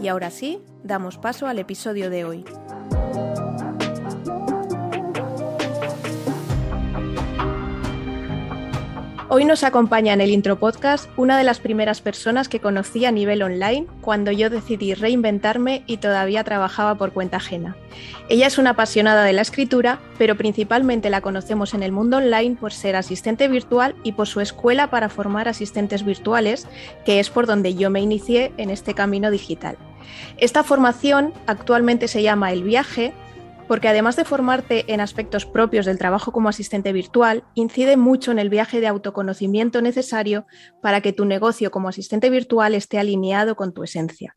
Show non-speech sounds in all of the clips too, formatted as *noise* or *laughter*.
Y ahora sí, damos paso al episodio de hoy. Hoy nos acompaña en el Intro Podcast una de las primeras personas que conocí a nivel online cuando yo decidí reinventarme y todavía trabajaba por cuenta ajena. Ella es una apasionada de la escritura, pero principalmente la conocemos en el mundo online por ser asistente virtual y por su escuela para formar asistentes virtuales, que es por donde yo me inicié en este camino digital. Esta formación actualmente se llama El Viaje porque además de formarte en aspectos propios del trabajo como asistente virtual, incide mucho en el viaje de autoconocimiento necesario para que tu negocio como asistente virtual esté alineado con tu esencia.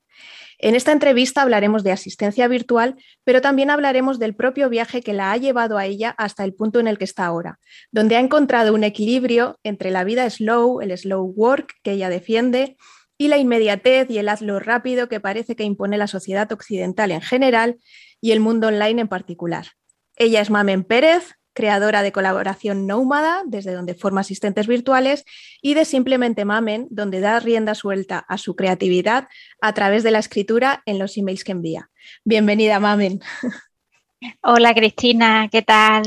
En esta entrevista hablaremos de asistencia virtual, pero también hablaremos del propio viaje que la ha llevado a ella hasta el punto en el que está ahora, donde ha encontrado un equilibrio entre la vida slow, el slow work que ella defiende, y la inmediatez y el hazlo rápido que parece que impone la sociedad occidental en general y el mundo online en particular. Ella es Mamen Pérez, creadora de colaboración Nómada, desde donde forma asistentes virtuales, y de Simplemente Mamen, donde da rienda suelta a su creatividad a través de la escritura en los emails que envía. Bienvenida, Mamen. *laughs* Hola, Cristina, ¿qué tal?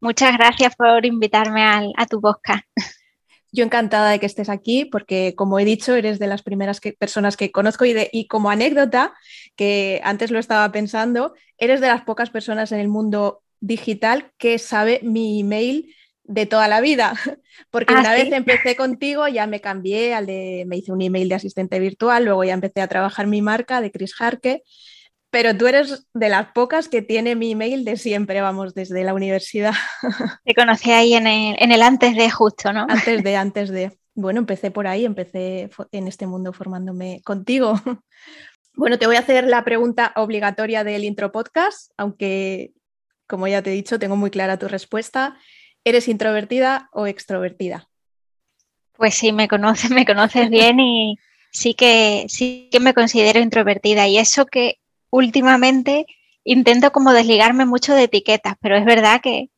Muchas gracias por invitarme a tu podcast. Yo encantada de que estés aquí porque, como he dicho, eres de las primeras personas que conozco y, y, como anécdota, que antes lo estaba pensando, eres de las pocas personas en el mundo digital que sabe mi email de toda la vida, *laughs* porque ah, una vez empecé contigo ya me cambié al de, me hice un email de asistente virtual, luego ya empecé a trabajar mi marca de Chris Harke pero tú eres de las pocas que tiene mi email de siempre, vamos, desde la universidad. *laughs* Te conocí ahí en el, antes de justo, ¿no? Antes de, *laughs* antes de. Bueno, empecé por ahí, empecé en este mundo formándome contigo. *laughs* Bueno, te voy a hacer la pregunta obligatoria del intro podcast, aunque, como ya te he dicho, tengo muy clara tu respuesta. ¿Eres introvertida o extrovertida? Pues sí, me conoces, me conoces bien y sí que, sí que me considero introvertida. Y eso que últimamente intento como desligarme mucho de etiquetas, pero es verdad que,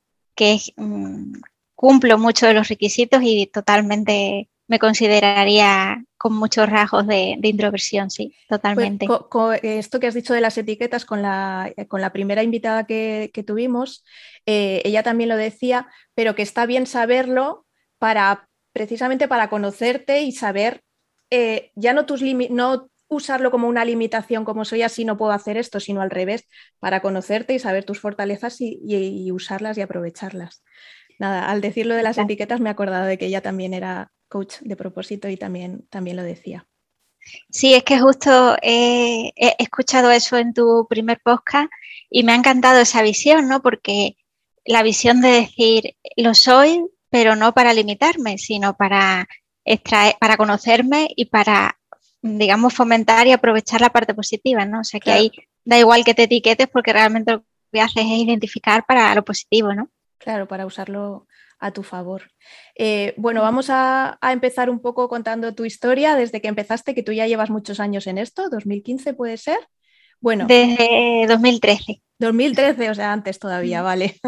mm, cumplo mucho de los requisitos y totalmente me consideraría con muchos rasgos de, introversión, sí, pues, totalmente. esto que has dicho de las etiquetas con la, con la primera invitada que, tuvimos, eh, ella también lo decía, pero que está bien saberlo para precisamente para conocerte y saber eh, ya no tus no usarlo como una limitación, como soy así, no puedo hacer esto, sino al revés, para conocerte y saber tus fortalezas y, usarlas y aprovecharlas. Nada, al decirlo de las etiquetas me he acordado de que ella también era coach de propósito y también, también lo decía. Sí, es que justo he escuchado eso en tu primer podcast y me ha encantado esa visión, ¿no? Porque la visión de decir, lo soy, pero no para limitarme, sino para, extraer, para conocerme y para digamos, fomentar y aprovechar la parte positiva, ¿no? O sea, que ahí da igual que te etiquetes porque realmente lo que haces es identificar para lo positivo, ¿no? Claro, para usarlo a tu favor. Eh, bueno, vamos a, empezar un poco contando tu historia desde que empezaste, que tú ya llevas muchos años en esto, 2015 puede ser. Bueno. Desde 2013. 2013, o sea, antes todavía, vale.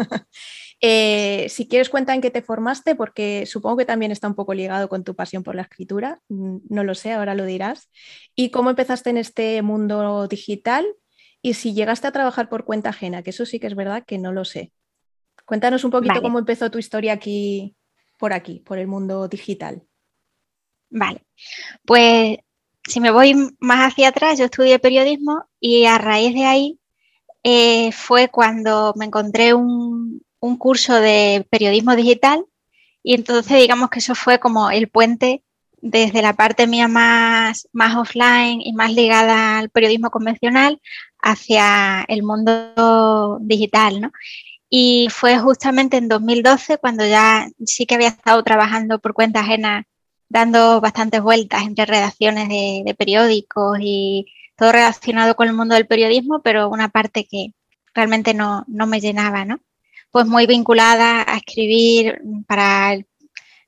Eh, si quieres, cuenta en qué te formaste, porque supongo que también está un poco ligado con tu pasión por la escritura. Mm, no lo sé, ahora lo dirás. Y cómo empezaste en este mundo digital y si llegaste a trabajar por cuenta ajena, que eso sí que es verdad que no lo sé. Cuéntanos un poquito cómo empezó tu historia aquí, por aquí, por el mundo digital. Vale, pues si me voy más hacia atrás, yo estudié periodismo y a raíz de ahí eh, fue cuando me encontré un, un curso de periodismo digital y entonces digamos que eso fue como el puente desde la parte mía más, más offline y más ligada al periodismo convencional hacia el mundo digital, ¿no? Y fue justamente en 2012 cuando ya sí que había estado trabajando por cuenta ajena, dando bastantes vueltas entre redacciones de, periódicos y todo relacionado con el mundo del periodismo, pero una parte que realmente no, me llenaba, ¿no? Pues muy vinculada a escribir para el,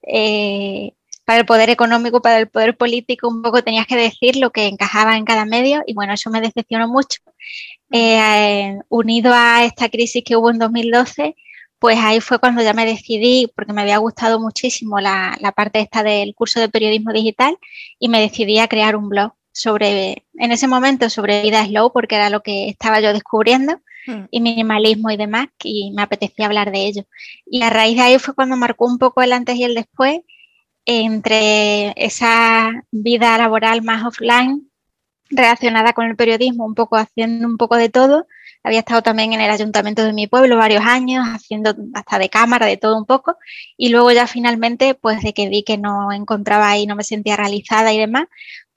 eh, para el poder económico, para el poder político, un poco tenías que decir lo que encajaba en cada medio y bueno, eso me decepcionó mucho. Eh, unido a esta crisis que hubo en 2012, pues ahí fue cuando ya me decidí, porque me había gustado muchísimo la, parte esta del curso de periodismo digital y me decidí a crear un blog sobre, en ese momento, sobre vida slow, porque era lo que estaba yo descubriendo. Y minimalismo y demás, y me apetecía hablar de ello. Y a raíz de ahí fue cuando marcó un poco el antes y el después entre esa vida laboral más offline relacionada con el periodismo, un poco haciendo un poco de todo. Había estado también en el ayuntamiento de mi pueblo varios años, haciendo hasta de cámara, de todo un poco. Y luego ya finalmente, pues de que vi que no encontraba ahí, no me sentía realizada y demás,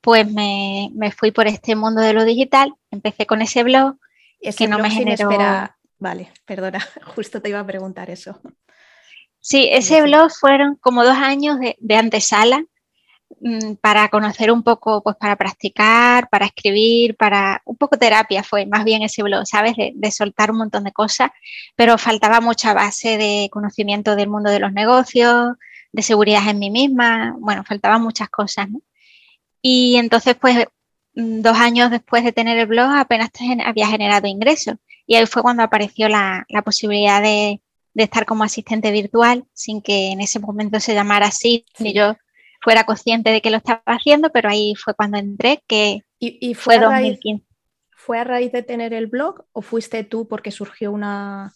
pues me, fui por este mundo de lo digital. Empecé con ese blog, es que no me generó... Vale, perdona, *laughs* justo te iba a preguntar eso. Sí, ese blog fueron como dos años de, de antesala Mm, para conocer un poco, pues para practicar, para escribir, para un poco terapia fue más bien ese blog, ¿sabes? De, soltar un montón de cosas, pero faltaba mucha base de conocimiento del mundo de los negocios, de seguridad en mí misma, bueno, faltaban muchas cosas, ¿no? Y entonces, pues, dos años después de tener el blog apenas había generado ingresos y ahí fue cuando apareció la, posibilidad de, estar como asistente virtual sin que en ese momento se llamara así, ni yo fuera consciente de que lo estaba haciendo, pero ahí fue cuando entré, que ¿Y, fue, 2015. ¿Fue a raíz de tener el blog o fuiste tú porque surgió una...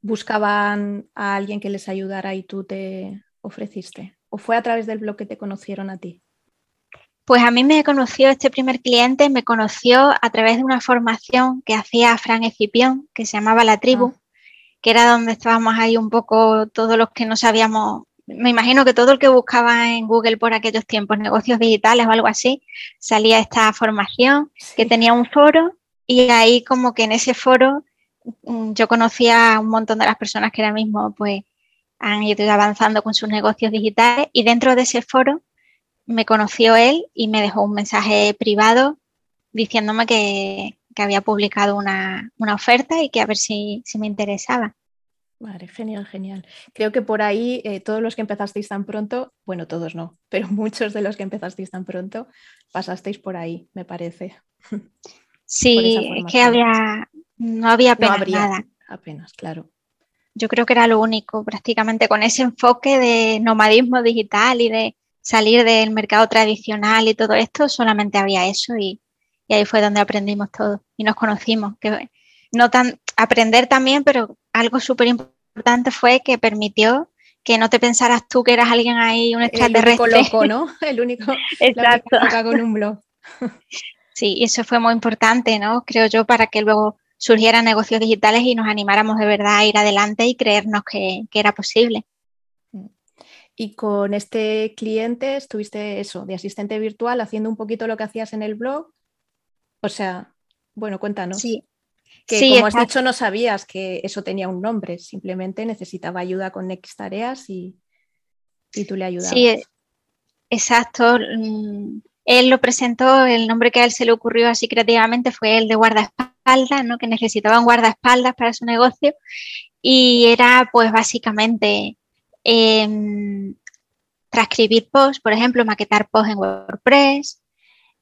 buscaban a alguien que les ayudara y tú te ofreciste? ¿O fue a través del blog que te conocieron a ti? Pues a mí me conoció este primer cliente, me conoció a través de una formación que hacía Fran Escipión, que se llamaba La Tribu, ah. que era donde estábamos ahí un poco todos los que no sabíamos me imagino que todo el que buscaba en Google por aquellos tiempos negocios digitales o algo así, salía esta formación que tenía un foro y ahí como que en ese foro mm, yo conocía a un montón de las personas que ahora mismo pues han ido avanzando con sus negocios digitales y dentro de ese foro me conoció él y me dejó un mensaje privado diciéndome que, había publicado una, oferta y que a ver si me interesaba. Vale, genial, genial. Creo que por ahí eh, todos los que empezasteis tan pronto, bueno, todos no, *laughs* pero muchos de los que empezasteis tan pronto pasasteis por ahí, me parece. Sí, es que había, no había apenas nada. Apenas, claro. Yo creo que era lo único, prácticamente con ese enfoque de nomadismo digital y de salir del mercado tradicional y todo esto, solamente había eso y, y ahí fue donde aprendimos todo y nos conocimos. Que no tan aprender también, pero algo súper importante fue que permitió que no te pensaras tú que eras alguien ahí, un extraterrestre. El único loco, ¿no? *laughs* El único Exacto. con un blog. Sí, y eso fue muy importante, ¿no? Creo yo, para que luego surgieran negocios digitales y nos animáramos de verdad a ir adelante y creernos que, que era posible. Y con este cliente estuviste eso, de asistente virtual, haciendo un poquito lo que hacías en el blog. O sea, bueno, cuéntanos. Sí, que como has dicho no sabías que eso tenía un nombre, simplemente necesitaba ayuda con X tareas y, tú le ayudabas. Sí, exacto. Mm, él lo presentó, el nombre que a él se le ocurrió así creativamente fue el de guardaespaldas, ¿no? que necesitaba un guardaespaldas para su negocio y era pues básicamente em, transcribir posts, por ejemplo, maquetar posts en WordPress,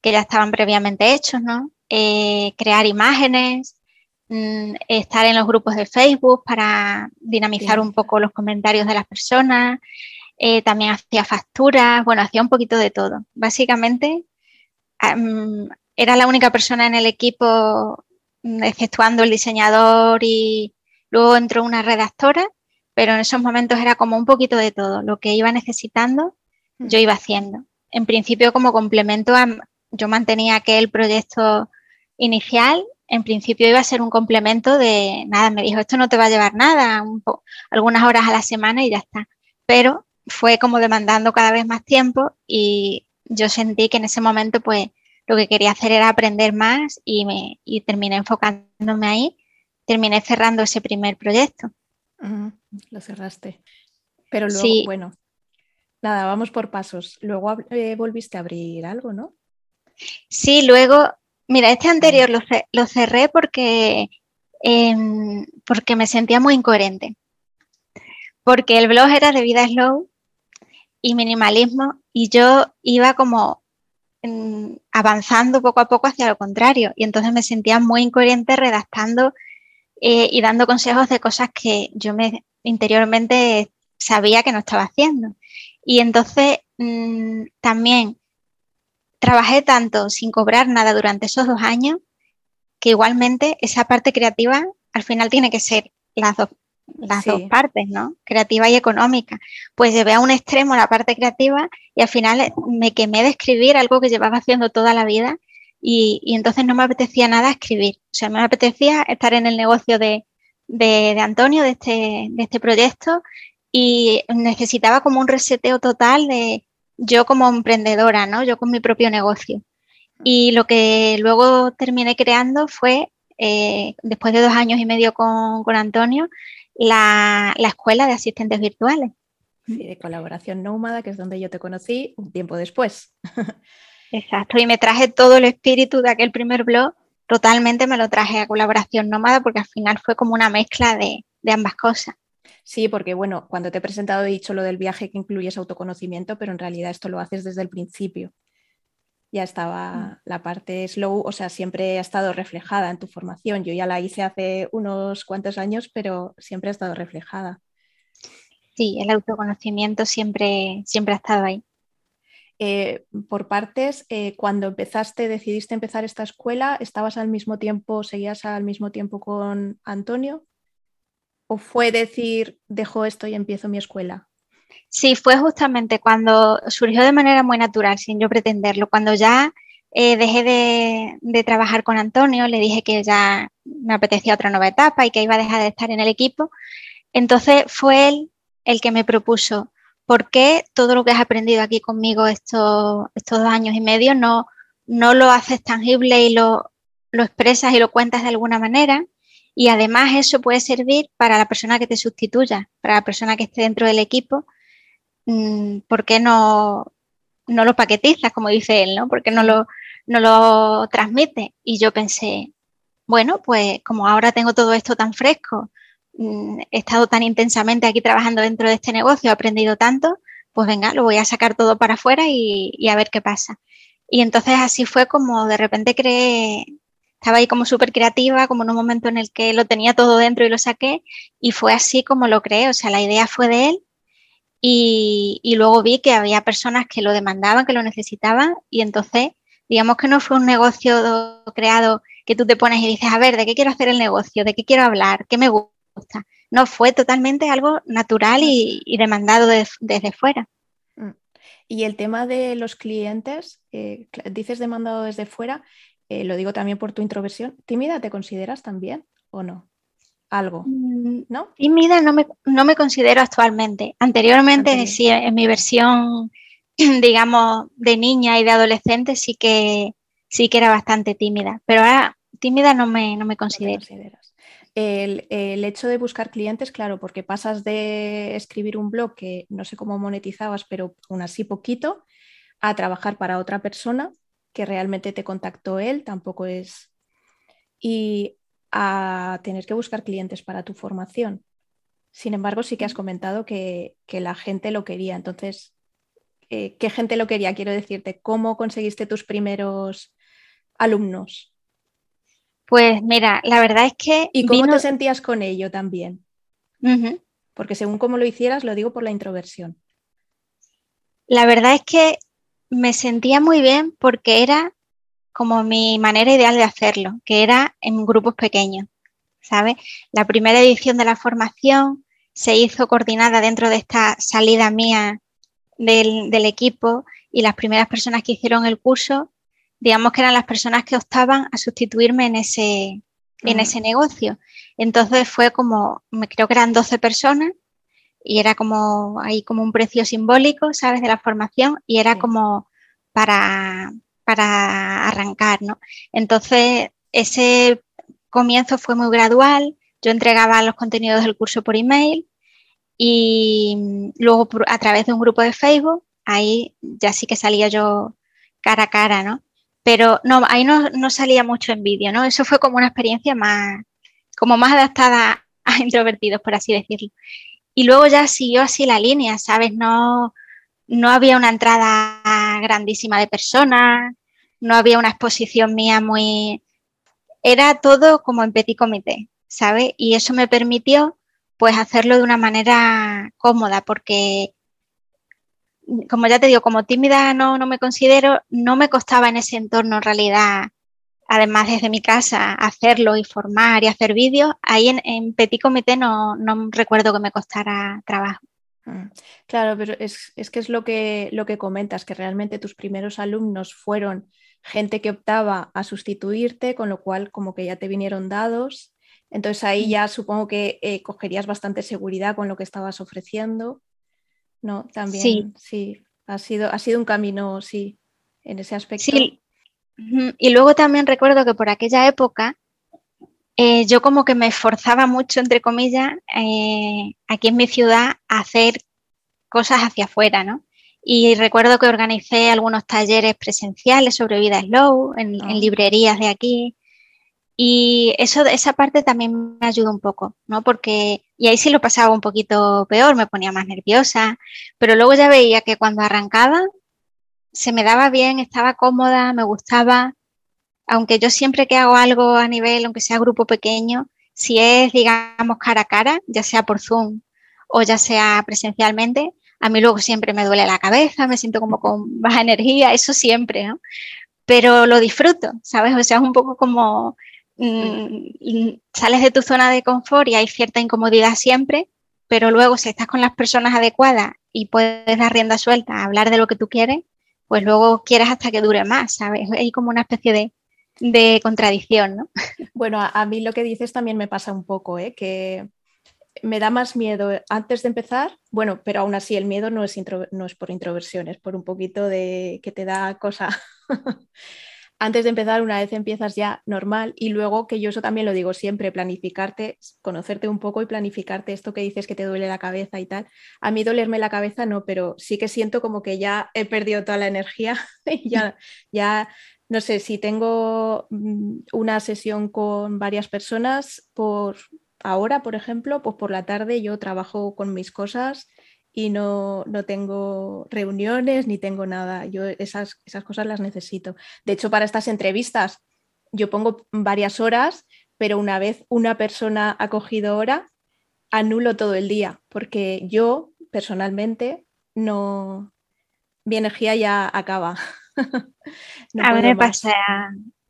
que ya estaban previamente hechos, ¿no? Eh, crear imágenes, Mm, estar en los grupos de Facebook para dinamizar un poco los comentarios de las personas. Eh, también hacía facturas, bueno, hacía un poquito de todo. Básicamente, era la única persona en el equipo, mm, exceptuando el diseñador y luego entró una redactora, pero en esos momentos era como un poquito de todo. Lo que iba necesitando, yo iba haciendo. En principio, como complemento, a, yo mantenía aquel proyecto inicial en principio iba a ser un complemento de nada, me dijo, esto no te va a llevar nada, algunas horas a la semana y ya está. Pero fue como demandando cada vez más tiempo y yo sentí que en ese momento pues lo que quería hacer era aprender más y, me, y terminé enfocándome ahí, terminé cerrando ese primer proyecto. Lo cerraste. Pero luego, bueno, nada, vamos por pasos. Luego eh, volviste a abrir algo, ¿no? Sí, luego Mira, este anterior lo, cerré porque, em, porque me sentía muy incoherente. Porque el blog era de vida slow y minimalismo y yo iba como em, avanzando poco a poco hacia lo contrario y entonces me sentía muy incoherente redactando eh, y dando consejos de cosas que yo me interiormente sabía que no estaba haciendo. Y entonces mm, también trabajé tanto sin cobrar nada durante esos dos años que igualmente esa parte creativa al final tiene que ser las dos, las dos partes, ¿no? Creativa y económica. Pues llevé a un extremo la parte creativa y al final me quemé de escribir algo que llevaba haciendo toda la vida y, entonces no me apetecía nada escribir. O sea, me apetecía estar en el negocio de, de, Antonio, de este, de este proyecto, y necesitaba como un reseteo total de yo como emprendedora, ¿no? Yo con mi propio negocio. Y lo que luego terminé creando fue, eh, después de dos años y medio con, con Antonio, la, la, escuela de asistentes virtuales. Sí, de colaboración nómada, que es donde yo te conocí un tiempo después. *laughs* Exacto, y me traje todo el espíritu de aquel primer blog, totalmente me lo traje a colaboración nómada porque al final fue como una mezcla de, ambas cosas. Sí, porque bueno, cuando te he presentado he dicho lo del viaje que incluyes autoconocimiento, pero en realidad esto lo haces desde el principio. Ya estaba mm. la parte slow, o sea, siempre ha estado reflejada en tu formación. Yo ya la hice hace unos cuantos años, pero siempre ha estado reflejada. Sí, el autoconocimiento siempre, siempre ha estado ahí. Eh, por partes, eh, cuando empezaste, decidiste empezar esta escuela, ¿estabas al mismo tiempo, seguías al mismo tiempo con Antonio? ¿O fue decir, dejo esto y empiezo mi escuela? Sí, fue justamente cuando surgió de manera muy natural, sin yo pretenderlo. Cuando ya eh, dejé de, de, trabajar con Antonio, le dije que ya me apetecía otra nueva etapa y que iba a dejar de estar en el equipo. Entonces fue él el que me propuso, ¿por qué todo lo que has aprendido aquí conmigo estos, dos años y medio no, no lo haces tangible y lo, lo expresas y lo cuentas de alguna manera? Y además eso puede servir para la persona que te sustituya, para la persona que esté dentro del equipo. Mm, ¿Por qué no, no lo paquetizas, como dice él, ¿no? ¿Por qué no lo, no lo transmite? Y yo pensé, bueno, pues como ahora tengo todo esto tan fresco, he estado tan intensamente aquí trabajando dentro de este negocio, he aprendido tanto, pues venga, lo voy a sacar todo para afuera y, a ver qué pasa. Y entonces así fue como de repente creé, estaba ahí como súper creativa, como en un momento en el que lo tenía todo dentro y lo saqué, y fue así como lo creé, o sea, la idea fue de él. Y, y luego vi que había personas que lo demandaban, que lo necesitaban, y entonces, digamos que no fue un negocio creado que tú te pones y dices, a ver, ¿de qué quiero hacer el negocio? ¿De qué quiero hablar? ¿Qué me gusta? No, fue totalmente algo natural y, demandado desde fuera. Mm. Y el tema de los clientes, eh, dices demandado desde fuera, eh, lo digo también por tu introversión. ¿Tímida te consideras también o no? Algo, mm, ¿no? Tímida no me, no me considero actualmente. Anteriormente, sí, en mi versión, *clears throat* digamos, de niña y de adolescente sí que, sí que era bastante tímida, pero ahora tímida no me, no me considero el, hecho de buscar clientes, claro, porque pasas de escribir un blog que no sé cómo monetizabas, pero aún así poquito, a trabajar para otra persona que realmente te contactó él, tampoco es... Y a tener que buscar clientes para tu formación. Sin embargo, sí que has comentado que, la gente lo quería. Entonces, eh, ¿qué gente lo quería? Quiero decirte, ¿cómo conseguiste tus primeros alumnos? Pues mira, la verdad es que... ¿Y cómo te sentías con ello también? Porque según cómo lo hicieras, lo digo por la introversión. La verdad es que me sentía muy bien porque era como mi manera ideal de hacerlo, que era en grupos pequeños, ¿sabes? La primera edición de la formación se hizo coordinada dentro de esta salida mía del, del equipo y las primeras personas que hicieron el curso digamos que eran las personas que optaban a sustituirme en ese, en ese negocio. Entonces fue como, me creo que eran 12 personas y era como ahí como un precio simbólico, ¿sabes? De la formación y era como para, para arrancar, ¿no? Entonces ese comienzo fue muy gradual, yo entregaba los contenidos del curso por email y luego a través de un grupo de Facebook, ahí ya sí que salía yo cara a cara, ¿no? Pero no, ahí no, no salía mucho en vídeo, ¿no? Eso fue como una experiencia más, como más adaptada a *laughs* introvertidos, por así decirlo. Y luego ya siguió así la línea, ¿sabes? No, no había una entrada grandísima de personas, no había una exposición mía muy... Era todo como en petit comité, ¿sabes? Y eso me permitió pues hacerlo de una manera cómoda, porque como ya te digo, como tímida no, no me considero, no me costaba en ese entorno en realidad, además desde mi casa, hacerlo y formar y hacer vídeos, ahí en, Petit Comité no, no, recuerdo que me costara trabajo. Mm. Claro, pero es, que es lo que, lo que comentas, que realmente tus primeros alumnos fueron gente que optaba a sustituirte, con lo cual como que ya te vinieron dados. Entonces ahí mm. ya supongo que eh, cogerías bastante seguridad con lo que estabas ofreciendo. ¿No? También, sí, sí ha, sido, ha sido un camino, sí, en ese aspecto. Sí, y luego también recuerdo que por aquella época eh, yo como que me esforzaba mucho, entre comillas, eh, aquí en mi ciudad a hacer cosas hacia afuera, ¿no? Y recuerdo que organicé algunos talleres presenciales sobre vida slow en, en ah. librerías de aquí. Y eso, esa parte también me ayudó un poco, ¿no? Porque, y ahí sí lo pasaba un poquito peor, me ponía más nerviosa, pero luego ya veía que cuando arrancaba se me daba bien, estaba cómoda, me gustaba, aunque yo siempre que hago algo a nivel, aunque sea grupo pequeño, si es, digamos, cara a cara, ya sea por Zoom o ya sea presencialmente, a mí luego siempre me duele la cabeza, me siento como con baja energía, eso siempre, ¿no? Pero lo disfruto, ¿sabes? O sea, es un poco como Mm, sales de tu zona de confort y hay cierta incomodidad siempre, pero luego si estás con las personas adecuadas y puedes dar rienda suelta hablar de lo que tú quieres, pues luego quieres hasta que dure más, ¿sabes? Hay como una especie de, contradicción, ¿no? Bueno, a, mí lo que dices también me pasa un poco, ¿eh? que me da más miedo antes de empezar, bueno, pero aún así el miedo no es, no es por introversión, es por un poquito de que te da cosa. *laughs* antes de empezar, una vez empiezas ya normal y luego, que yo eso también lo digo siempre, planificarte, conocerte un poco y planificarte esto que dices que te duele la cabeza y tal. A mí dolerme la cabeza no, pero sí que siento como que ya he perdido toda la energía *laughs* ya, ya no sé, si tengo mm, una sesión con varias personas por ahora, por ejemplo, pues por la tarde yo trabajo con mis cosas y no, tengo reuniones ni tengo nada. Yo esas, esas cosas las necesito. De hecho, para estas entrevistas yo pongo varias horas, pero una vez una persona ha cogido hora, anulo todo el día, porque yo personalmente no, mi energía ya acaba. *laughs* a mí me pasa,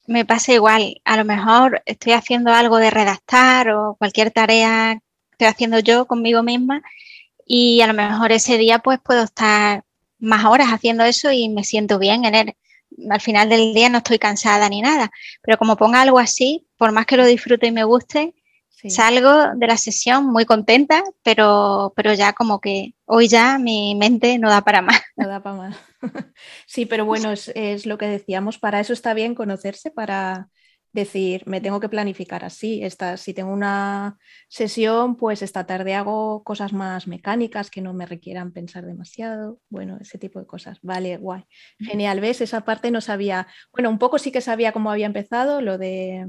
me pasa igual. A lo mejor estoy haciendo algo de redactar o cualquier tarea que estoy haciendo yo conmigo misma y a lo mejor ese día pues puedo estar más horas haciendo eso y me siento bien en él. Al final del día no estoy cansada ni nada, pero como ponga algo así, por más que lo disfrute y me guste, salgo de la sesión muy contenta, pero, pero ya como que hoy ya mi mente no da para más. No da para más. *laughs* Sí, pero bueno, es, es lo que decíamos, para eso está bien conocerse, para decir, me tengo que planificar así. Esta, si tengo una sesión, pues esta tarde hago cosas más mecánicas que no me requieran pensar demasiado. Bueno, ese tipo de cosas. Vale, guay. Genial, ¿ves? Esa parte no sabía, bueno, un poco sí que sabía cómo había empezado, lo de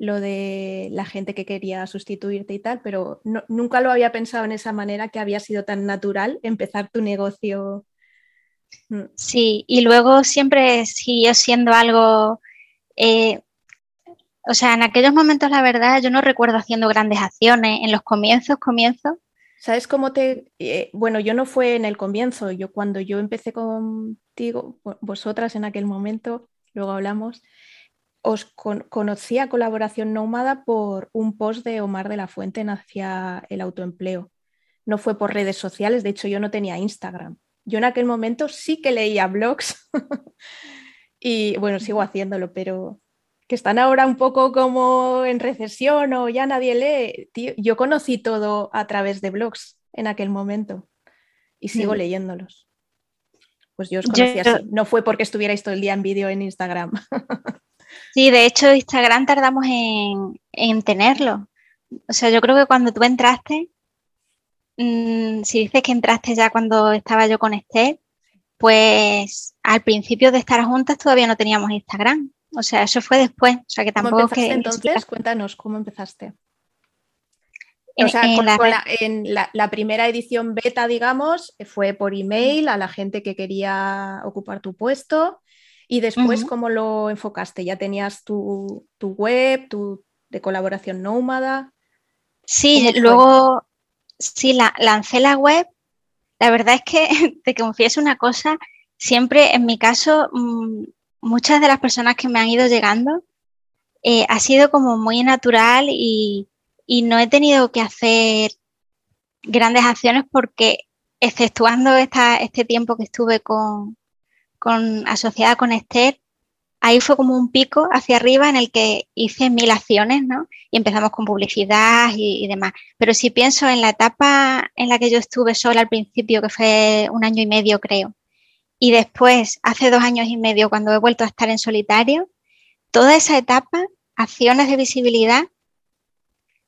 lo de la gente que quería sustituirte y tal, pero nunca lo había pensado en esa manera que había sido tan natural empezar tu negocio. Mm. Sí, y luego siempre siguió siendo algo eh, o sea, en aquellos momentos, la verdad, yo no recuerdo haciendo grandes acciones. En los comienzos, comienzos. ¿Sabes cómo te.? Eh, bueno, yo no fue en el comienzo. Yo cuando yo empecé contigo, vosotras en aquel momento, luego hablamos, os conocí a Colaboración Nómada por un post de Omar de la Fuente hacia el autoempleo. No fue por redes sociales, de hecho, yo no tenía Instagram. Yo en aquel momento sí que leía blogs. *laughs* y bueno, sigo haciéndolo, pero que están ahora un poco como en recesión o ya nadie lee. yo conocí todo a través de blogs en aquel momento y sigo mm. leyéndolos. Pues yo os conocí así. No fue porque estuvierais todo el día en vídeo en Instagram. *laughs* sí, de hecho Instagram tardamos en, tenerlo. O sea, yo creo que cuando tú entraste, mm, si dices que entraste ya cuando estaba yo con Esther, Pues al principio de estar juntas todavía no teníamos Instagram. O sea, eso fue después. O sea, que tampoco que. Entonces, cuéntanos cómo empezaste. o sea, en la, primera edición beta, digamos, fue por email a la gente que quería ocupar tu puesto. Y después, ¿cómo lo enfocaste? ¿Ya tenías tu, web, tu de colaboración nómada? Sí, luego sí, la, lancé la web. La verdad es que *laughs* te confieso una cosa, siempre en mi caso, mm, muchas de las personas que me han ido llegando eh, ha sido como muy natural y, y no he tenido que hacer grandes acciones porque exceptuando esta, este tiempo que estuve con, asociada con Esther, ahí fue como un pico hacia arriba en el que hice mil acciones, ¿no? Y empezamos con publicidad y, demás. Pero si pienso en la etapa en la que yo estuve sola al principio, que fue un año y medio, creo, y después, hace dos años y medio, cuando he vuelto a estar en solitario, toda esa etapa, acciones de visibilidad,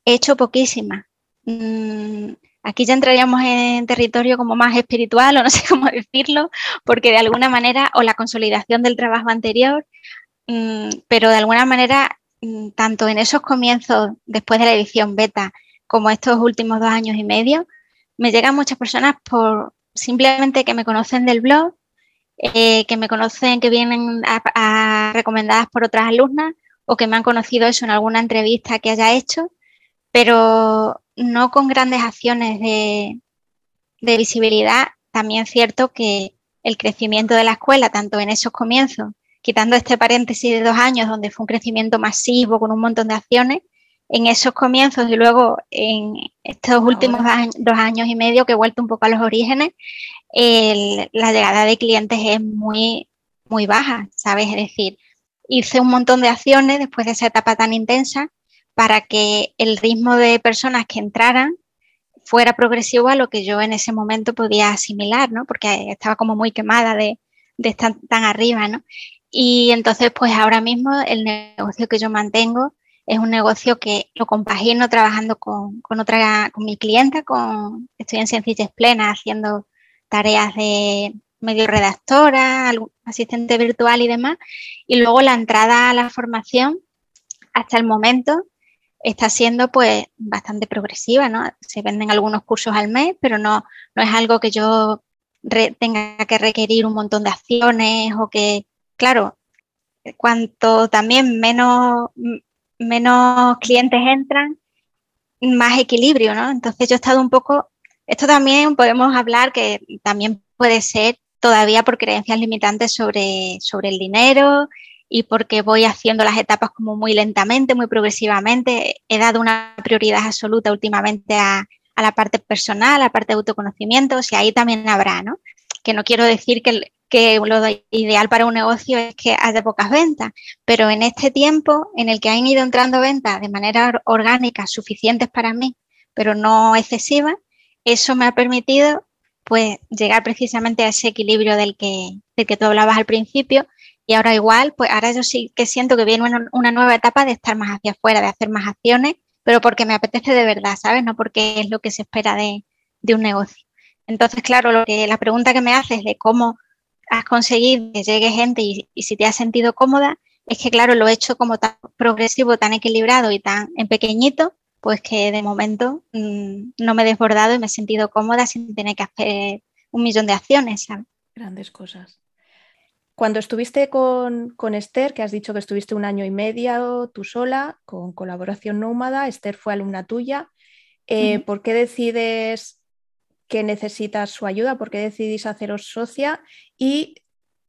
he hecho poquísimas. Mm, Aquí ya entraríamos en territorio como más espiritual o no sé *laughs* cómo decirlo, porque de alguna manera, o la consolidación del trabajo anterior, mm, pero de alguna manera, mm, tanto en esos comienzos después de la edición beta como estos últimos dos años y medio, me llegan muchas personas por simplemente que me conocen del blog, eh, que me conocen, que vienen recomendadas por otras alumnas o que me han conocido eso en alguna entrevista que haya hecho, pero no con grandes acciones de, visibilidad, también es cierto que el crecimiento de la escuela, tanto en esos comienzos, quitando este paréntesis de dos años donde fue un crecimiento masivo con un montón de acciones, en esos comienzos y luego en estos últimos dos años y medio que he vuelto un poco a los orígenes, la llegada de clientes es muy, muy baja, ¿sabes? Es decir, hice un montón de acciones después de esa etapa tan intensa para que el ritmo de personas que entraran fuera progresivo a lo que yo en ese momento podía asimilar, ¿no? Porque estaba como muy quemada de, estar tan arriba, ¿no? Y entonces, pues ahora mismo el negocio que yo mantengo es un negocio que lo compagino trabajando con, otra, con mi clienta, con, estoy en Sencillez Plena haciendo tareas de medio redactora, asistente virtual y demás. Y luego la entrada a la formación, hasta el momento, está siendo pues bastante progresiva, ¿no? Se venden algunos cursos al mes, pero no, no es algo que yo tenga que requerir un montón de acciones o que, claro, cuanto también menos, menos clientes entran, más equilibrio, ¿no? Entonces yo he estado un poco, esto también podemos hablar que también puede ser todavía por creencias limitantes sobre, sobre el dinero y porque voy haciendo las etapas como muy lentamente, muy progresivamente. He dado una prioridad absoluta últimamente a, la parte personal, a la parte de autoconocimiento, o sea, ahí también habrá, ¿no? Que no quiero decir que, lo ideal para un negocio es que haya pocas ventas, pero en este tiempo en el que han ido entrando ventas de manera orgánica suficientes para mí, pero no excesivas, eso me ha permitido pues llegar precisamente a ese equilibrio del que, del que tú hablabas al principio, y ahora igual, pues ahora yo sí que siento que viene una, nueva etapa de estar más hacia afuera, de hacer más acciones, pero porque me apetece de verdad, ¿sabes? No porque es lo que se espera de, un negocio. Entonces, claro, lo que la pregunta que me haces de cómo has conseguido que llegue gente y, si te has sentido cómoda, es que, claro, lo he hecho como tan progresivo, tan equilibrado y tan en pequeñito, pues que de momento mm, no me he desbordado y me he sentido cómoda sin tener que hacer un millón de acciones, ¿sabes? Grandes cosas. Cuando estuviste con, Esther, que has dicho que estuviste un año y medio tú sola, con colaboración nómada, Esther fue alumna tuya, eh, ¿por qué decides que necesitas su ayuda? ¿Por qué decidís haceros socia? Y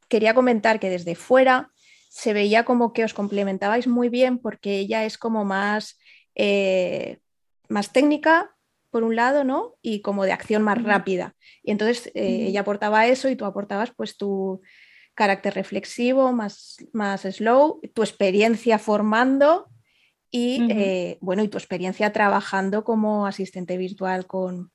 quería comentar que desde fuera se veía como que os complementabais muy bien porque ella es como más, eh, más técnica, por un lado, ¿no? Y como de acción más rápida. Y entonces eh, ella aportaba eso y tú aportabas pues tu carácter reflexivo, más, más slow, tu experiencia formando y, eh, bueno, y tu experiencia trabajando como asistente virtual con,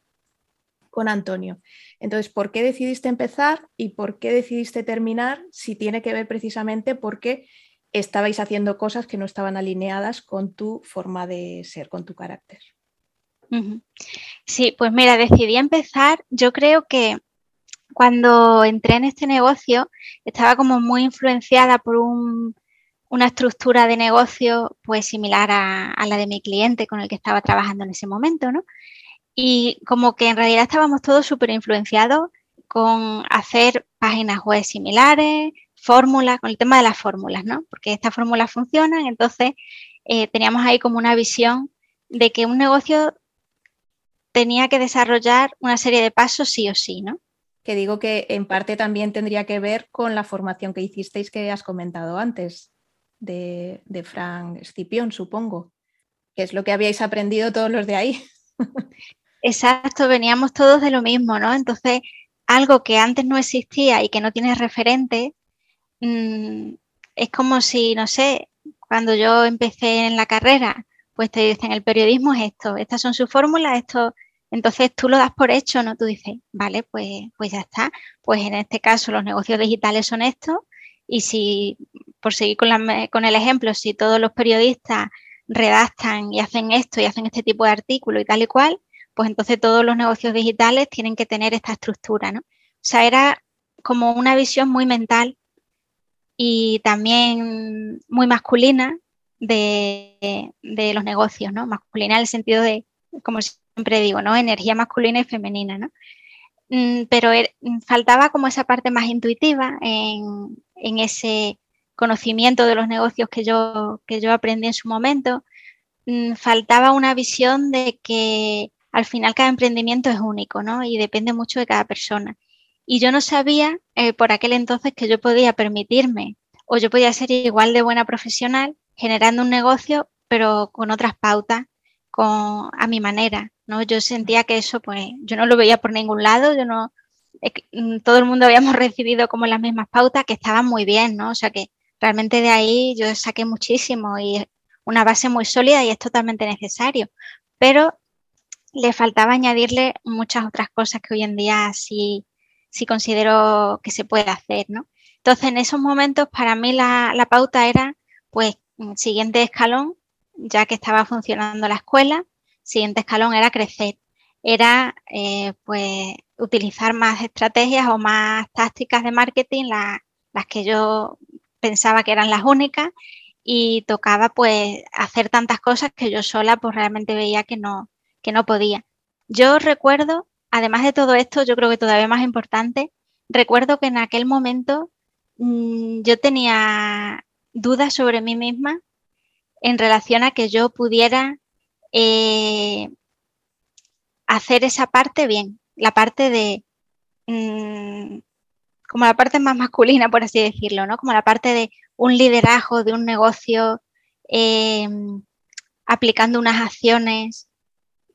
con Antonio. Entonces, ¿por qué decidiste empezar y por qué decidiste terminar? Si tiene que ver precisamente porque estabais haciendo cosas que no estaban alineadas con tu forma de ser, con tu carácter. Sí, pues mira, decidí empezar, yo creo que cuando entré en este negocio estaba como muy influenciada por una estructura de negocio pues similar a, a, la de mi cliente con el que estaba trabajando en ese momento, ¿no? Y como que en realidad estábamos todos súper influenciados con hacer páginas web similares, fórmulas, con el tema de las fórmulas, ¿no? Porque estas fórmulas funcionan, entonces eh, teníamos ahí como una visión de que un negocio tenía que desarrollar una serie de pasos sí o sí, ¿no? Que digo que en parte también tendría que ver con la formación que hicisteis que has comentado antes, de, de Frank Scipión, supongo, que es lo que habíais aprendido todos los de ahí. *laughs* Exacto, veníamos todos de lo mismo, ¿no? Entonces, algo que antes no existía y que no tiene referente, mm, es como si, no sé, cuando yo empecé en la carrera, pues te dicen, el periodismo es esto, estas son sus fórmulas, esto, entonces tú lo das por hecho, ¿no? Tú dices, vale, pues, pues ya está, pues en este caso los negocios digitales son estos y si, por seguir con, con el ejemplo, si todos los periodistas redactan y hacen esto y hacen este tipo de artículos y tal y cual, pues entonces todos los negocios digitales tienen que tener esta estructura, ¿no? O sea, era como una visión muy mental y también muy masculina de, los negocios, ¿no? Masculina en el sentido de, como siempre digo, ¿no? Energía masculina y femenina, ¿no? Mm, pero er, faltaba como esa parte más intuitiva en, en, ese conocimiento de los negocios que yo, que yo aprendí en su momento. Mm, faltaba una visión de que al final cada emprendimiento es único, ¿no? Y depende mucho de cada persona. Y yo no sabía eh, por aquel entonces que yo podía permitirme o yo podía ser igual de buena profesional generando un negocio, pero con otras pautas, con, a mi manera, ¿no? Yo sentía que eso, pues, yo no lo veía por ningún lado, yo no, mm, todo el mundo habíamos *laughs* recibido como las mismas pautas que estaban muy bien, ¿no? O sea que realmente de ahí yo saqué muchísimo y una base muy sólida y es totalmente necesario. Pero le faltaba añadirle muchas otras cosas que hoy en día sí, sí considero que se puede hacer, ¿no? Entonces, en esos momentos, para mí la, pauta era, pues, siguiente escalón, ya que estaba funcionando la escuela, siguiente escalón era crecer, era, eh, pues, utilizar más estrategias o más tácticas de marketing, las que yo pensaba que eran las únicas, y tocaba, pues, hacer tantas cosas que yo sola, pues, realmente veía que no, que no podía. Yo recuerdo, además de todo esto, yo creo que todavía más importante, recuerdo que en aquel momento mm, yo tenía dudas sobre mí misma en relación a que yo pudiera eh, hacer esa parte bien, la parte de, mm, como la parte más masculina, por así decirlo, ¿no? Como la parte de un liderazgo de un negocio, eh, aplicando unas acciones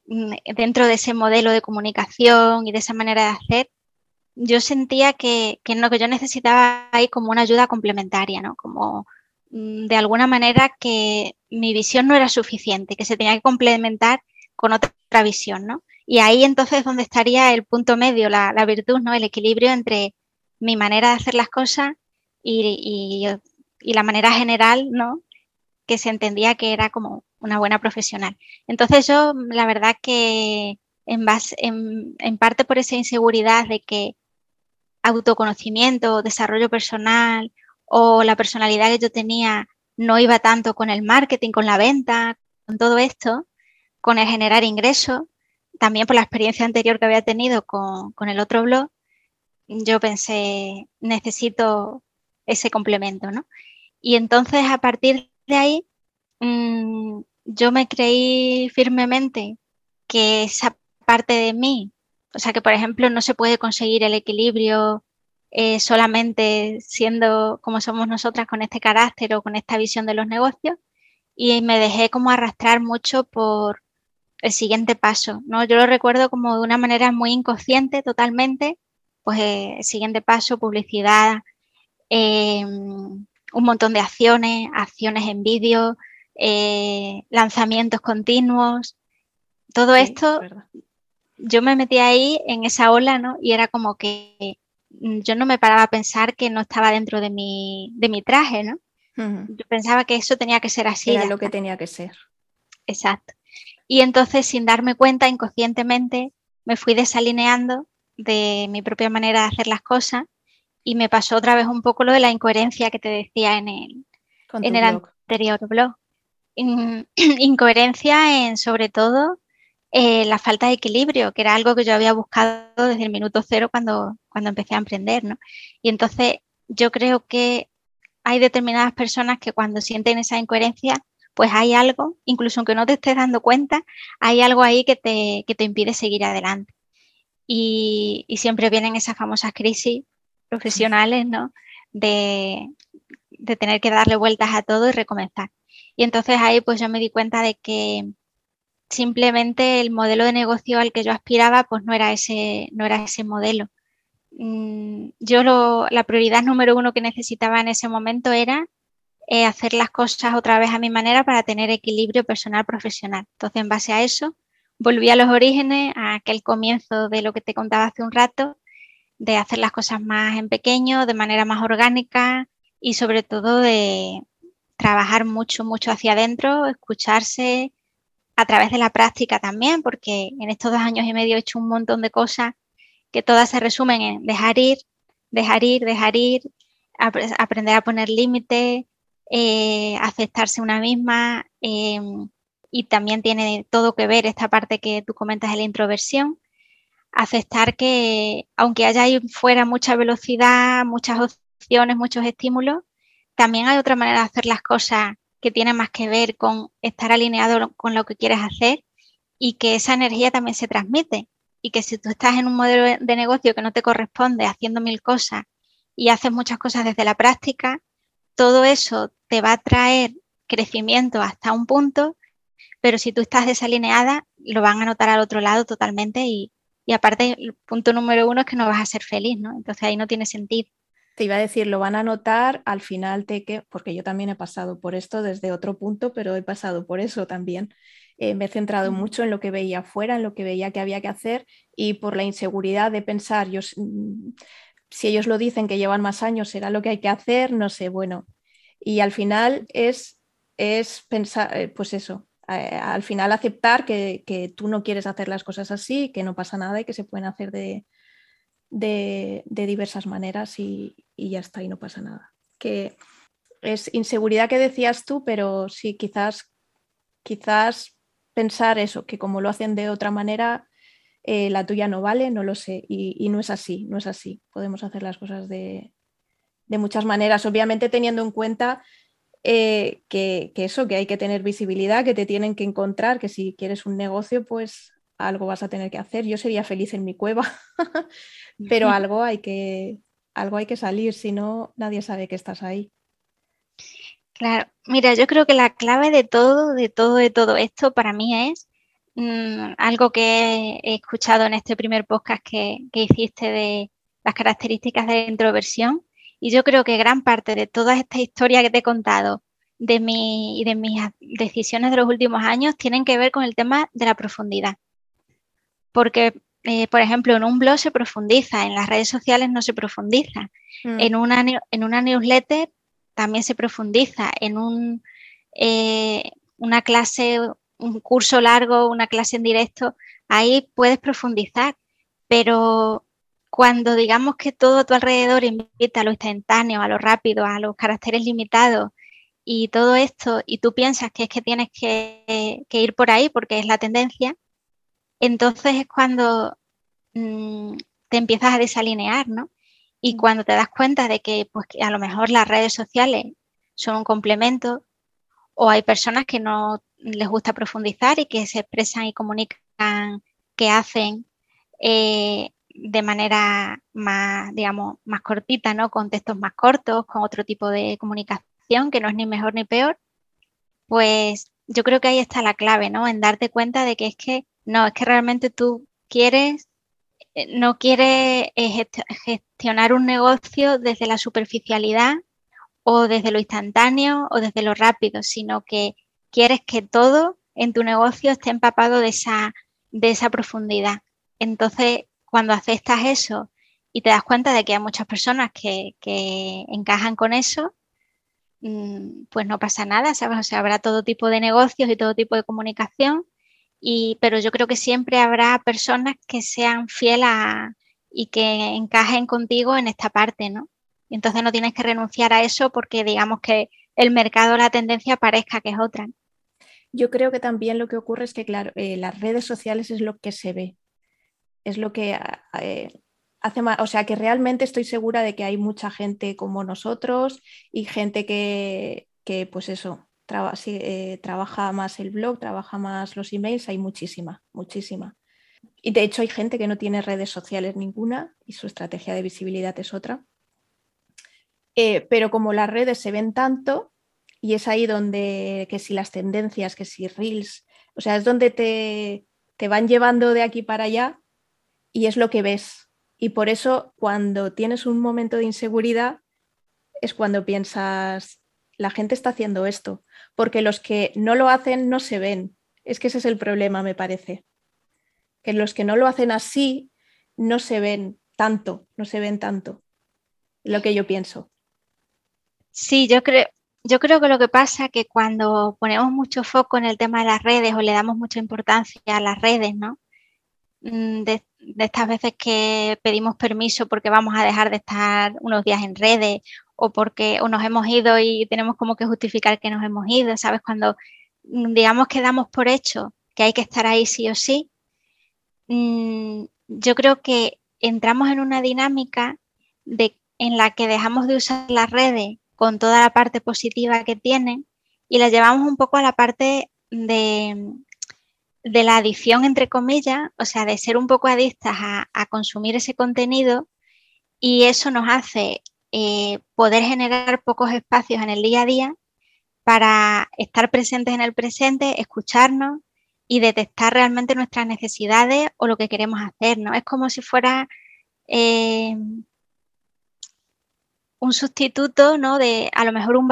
dentro de ese modelo de comunicación y de esa manera de hacer, yo sentía que, que, que yo necesitaba ahí como una ayuda complementaria, ¿no? Como mm, de alguna manera que mi visión no era suficiente, que se tenía que complementar con otra visión, ¿no? Y ahí entonces donde estaría el punto medio, la, virtud, ¿no? El equilibrio entre mi manera de hacer las cosas y, y la manera general, ¿no? Que se entendía que era como una buena profesional. Entonces yo, la verdad que en, parte por esa inseguridad de que autoconocimiento, desarrollo personal o la personalidad que yo tenía no iba tanto con el marketing, con la venta, con todo esto, con el generar ingresos, también por la experiencia anterior que había tenido con, con el otro blog, yo pensé, necesito ese complemento, ¿no? Y entonces a partir de ahí mmm, yo me creí firmemente que esa parte de mí, o sea que por ejemplo no se puede conseguir el equilibrio eh, solamente siendo como somos nosotras con este carácter o con esta visión de los negocios y me dejé como arrastrar mucho por el siguiente paso, ¿no? Yo lo recuerdo como de una manera muy inconsciente totalmente, pues eh, el siguiente paso, publicidad, eh, un montón de acciones, acciones en vídeo, eh, lanzamientos continuos, todo esto, yo me metí ahí en esa ola, ¿no? Y era como que mm, yo no me paraba a pensar que no estaba dentro de mi, de mi traje, ¿no? Yo pensaba que eso tenía que ser así. Era lo que tenía que ser. Exacto. Y entonces, sin darme cuenta, inconscientemente, me fui desalineando de mi propia manera de hacer las cosas y me pasó otra vez un poco lo de la incoherencia que te decía en el, en el anterior blog. *clears throat* incoherencia en sobre todo eh, la falta de equilibrio, que era algo que yo había buscado desde el minuto cero cuando, cuando empecé a emprender. ¿no? Y entonces yo creo que hay determinadas personas que cuando sienten esa incoherencia, pues hay algo, incluso aunque no te estés dando cuenta, hay algo ahí que te, que te impide seguir adelante. Y, y, siempre vienen esas famosas crisis profesionales, ¿no? De, de tener que darle vueltas a todo y recomenzar. Y entonces ahí pues yo me di cuenta de que simplemente el modelo de negocio al que yo aspiraba pues no era ese, no era ese modelo. Mm, yo lo, la prioridad número uno que necesitaba en ese momento era eh, hacer las cosas otra vez a mi manera para tener equilibrio personal profesional. Entonces en base a eso volví a los orígenes, a aquel comienzo de lo que te contaba hace un rato, de hacer las cosas más en pequeño, de manera más orgánica y sobre todo de, trabajar mucho, mucho hacia adentro, escucharse a través de la práctica también, porque en estos dos años y medio he hecho un montón de cosas que todas se resumen en dejar ir, dejar ir, dejar ir, aprender a poner límites, eh, aceptarse una misma em, y también tiene todo que ver esta parte que tú comentas de la introversión, aceptar que aunque haya ahí fuera mucha velocidad, muchas opciones, muchos estímulos, también hay otra manera de hacer las cosas que tiene más que ver con estar alineado con lo que quieres hacer y que esa energía también se transmite y que si tú estás en un modelo de negocio que no te corresponde haciendo mil cosas y haces muchas cosas desde la práctica, todo eso te va a traer crecimiento hasta un punto, pero si tú estás desalineada, lo van a notar al otro lado totalmente y, aparte el punto número uno es que no vas a ser feliz, ¿no? Entonces ahí no tiene sentido. Te iba a decir, lo van a notar al final que, porque yo también he pasado por esto desde otro punto, pero he pasado por eso también. Eh, me he centrado mucho en lo que veía afuera, en lo que veía que había que hacer y por la inseguridad de pensar, yo, mm, si ellos lo dicen que llevan más años, será lo que hay que hacer, no sé, bueno. Y al final es, es pensar, eh, pues eso, eh, al final aceptar que, que, tú no quieres hacer las cosas así, que no pasa nada y que se pueden hacer de, de, diversas maneras y, ya está, y no pasa nada. Que es inseguridad que decías tú, pero sí, quizás, quizás pensar eso, que como lo hacen de otra manera, eh, la tuya no vale, no lo sé, y, no es así, no es así. Podemos hacer las cosas de, muchas maneras, obviamente teniendo en cuenta eh, que, que, eso, que hay que tener visibilidad, que te tienen que encontrar, que si quieres un negocio, pues algo vas a tener que hacer. Yo sería feliz en mi cueva, *laughs* pero algo hay que, algo hay que salir, si no, nadie sabe que estás ahí. Claro, mira, yo creo que la clave de todo, de todo, de todo esto para mí es mm, algo que he escuchado en este primer podcast que, que hiciste de las características de la introversión. Y yo creo que gran parte de toda esta historia que te he contado de mi, y de mis decisiones de los últimos años tienen que ver con el tema de la profundidad porque, eh, por ejemplo, en un blog se profundiza, en las redes sociales no se profundiza, mm. en, una, en una newsletter también se profundiza, en un, eh, una clase, un curso largo, una clase en directo, ahí puedes profundizar, pero cuando digamos que todo a tu alrededor invita a lo instantáneo, a lo rápido, a los caracteres limitados y todo esto, y tú piensas que es que tienes que, que ir por ahí porque es la tendencia, entonces es cuando mm, te empiezas a desalinear, ¿no? Y mm. cuando te das cuenta de que, pues, que a lo mejor las redes sociales son un complemento o hay personas que no les gusta profundizar y que se expresan y comunican qué hacen eh, de manera más, digamos, más cortita, ¿no? Con textos más cortos, con otro tipo de comunicación que no es ni mejor ni peor, pues yo creo que ahí está la clave, ¿no? En darte cuenta de que es que no, es que realmente tú quieres, eh, no quieres eh, gestionar un negocio desde la superficialidad o desde lo instantáneo o desde lo rápido, sino que quieres que todo en tu negocio esté empapado de esa, de esa profundidad. Entonces, cuando aceptas eso y te das cuenta de que hay muchas personas que, que encajan con eso, mm, pues no pasa nada, ¿sabes? O sea, habrá todo tipo de negocios y todo tipo de comunicación pero yo creo que siempre habrá personas que sean fieles y que encajen contigo en esta parte, ¿no? Y entonces no tienes que renunciar a eso porque digamos que el mercado, la tendencia parezca que es otra. Yo creo que también lo que ocurre es que, claro, eh, las redes sociales es lo que se ve, es lo que eh, hace más, o sea, que realmente estoy segura de que hay mucha gente como nosotros y gente que, que pues eso, eh, trabaja más el blog, trabaja más los emails, hay muchísima, muchísima. Y de hecho hay gente que no tiene redes sociales ninguna y su estrategia de visibilidad es otra. Eh, pero como las redes se ven tanto, y es ahí donde, que si las tendencias, que si reels, o sea, es donde te, te van llevando de aquí para allá y es lo que ves. Y por eso cuando tienes un momento de inseguridad es cuando piensas, la gente está haciendo esto, porque los que no lo hacen no se ven. Es que ese es el problema, me parece. Que los que no lo hacen así no se ven tanto, no se ven tanto. Lo que yo pienso. Sí, yo creo, yo creo que lo que pasa es que cuando ponemos mucho foco en el tema de las redes o le damos mucha importancia a las redes, ¿no? Mm, de, estas veces que pedimos permiso porque vamos a dejar de estar unos días en redes o porque nos hemos ido y tenemos como que justificar que nos hemos ido, ¿sabes? Cuando mm, digamos que damos por hecho que hay que estar ahí sí o sí, mm, yo creo que entramos en una dinámica de, en la que dejamos de usar las redes con toda la parte positiva que tienen y la llevamos un poco a la parte de, de la adicción, entre comillas, o sea, de ser un poco adictas a, consumir ese contenido y eso nos hace eh, poder generar pocos espacios en el día a día para estar presentes en el presente, escucharnos y detectar realmente nuestras necesidades o lo que queremos hacer, ¿no? Es como si fuera eh, un sustituto, ¿no? De a lo mejor un,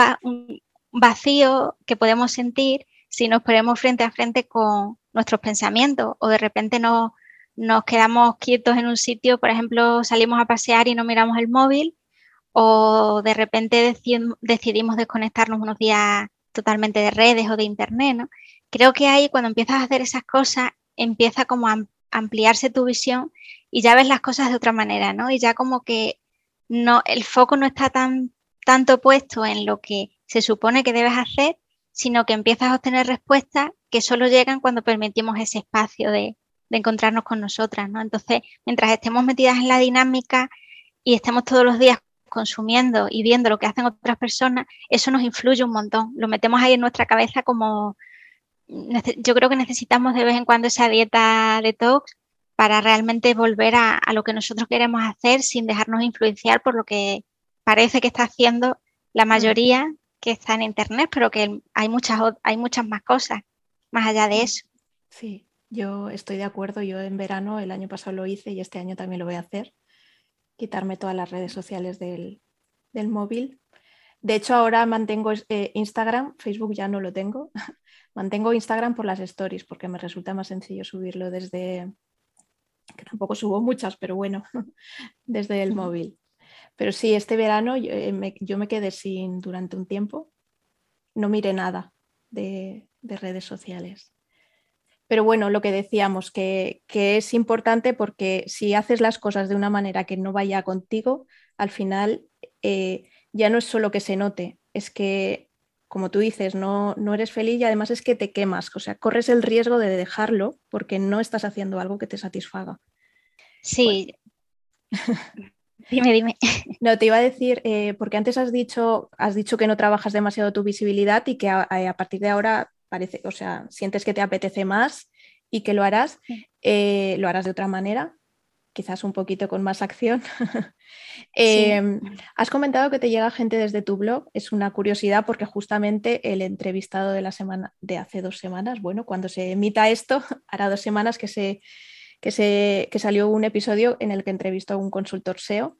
vacío que podemos sentir si nos ponemos frente a frente con, nuestros pensamientos o de repente nos, nos quedamos quietos en un sitio, por ejemplo, salimos a pasear y no miramos el móvil o de repente decidimos desconectarnos unos días totalmente de redes o de internet, ¿no? Creo que ahí cuando empiezas a hacer esas cosas empieza como a ampliarse tu visión y ya ves las cosas de otra manera, ¿no? Y ya como que no, el foco no está tan tanto puesto en lo que se supone que debes hacer, sino que empiezas a obtener respuestas que solo llegan cuando permitimos ese espacio de, encontrarnos con nosotras, ¿no? Entonces, mientras estemos metidas en la dinámica y estemos todos los días consumiendo y viendo lo que hacen otras personas, eso nos influye un montón. Lo metemos ahí en nuestra cabeza como yo creo que necesitamos de vez en cuando esa dieta detox para realmente volver a, a, lo que nosotros queremos hacer sin dejarnos influenciar por lo que parece que está haciendo la mm. mayoría que está en internet, pero que hay muchas, hay muchas más cosas más allá de eso. Sí, yo estoy de acuerdo. Yo en verano, el año pasado lo hice y este año también lo voy a hacer. Quitarme todas las redes sociales del, móvil. De hecho, ahora mantengo eh, Instagram, Facebook ya no lo tengo. *laughs* mantengo Instagram por las stories porque me resulta más sencillo subirlo desde, que tampoco subo muchas, pero bueno, *laughs* desde el móvil. Pero sí, este verano eh, yo, me, quedé sin durante un tiempo, no miré nada de, redes sociales. Pero bueno, lo que decíamos, que, es importante porque si haces las cosas de una manera que no vaya contigo, al final eh, ya no es solo que se note, es que, como tú dices, no, no eres feliz y además es que te quemas, o sea, corres el riesgo de dejarlo porque no estás haciendo algo que te satisfaga. Sí. *laughs* Dime, dime. *laughs* No, te iba a decir, eh, porque antes has dicho, has dicho que no trabajas demasiado tu visibilidad y que a, partir de ahora parece, o sea, sientes que te apetece más y que lo harás, eh, lo harás de otra manera, quizás un poquito con más acción. *laughs* Em, has comentado que te llega gente desde tu blog, es una curiosidad porque justamente el entrevistado de la semana de hace dos semanas, bueno, cuando se emita esto, *laughs* hará dos semanas que se que, se, que salió un episodio en el que entrevistó a un consultor SEO.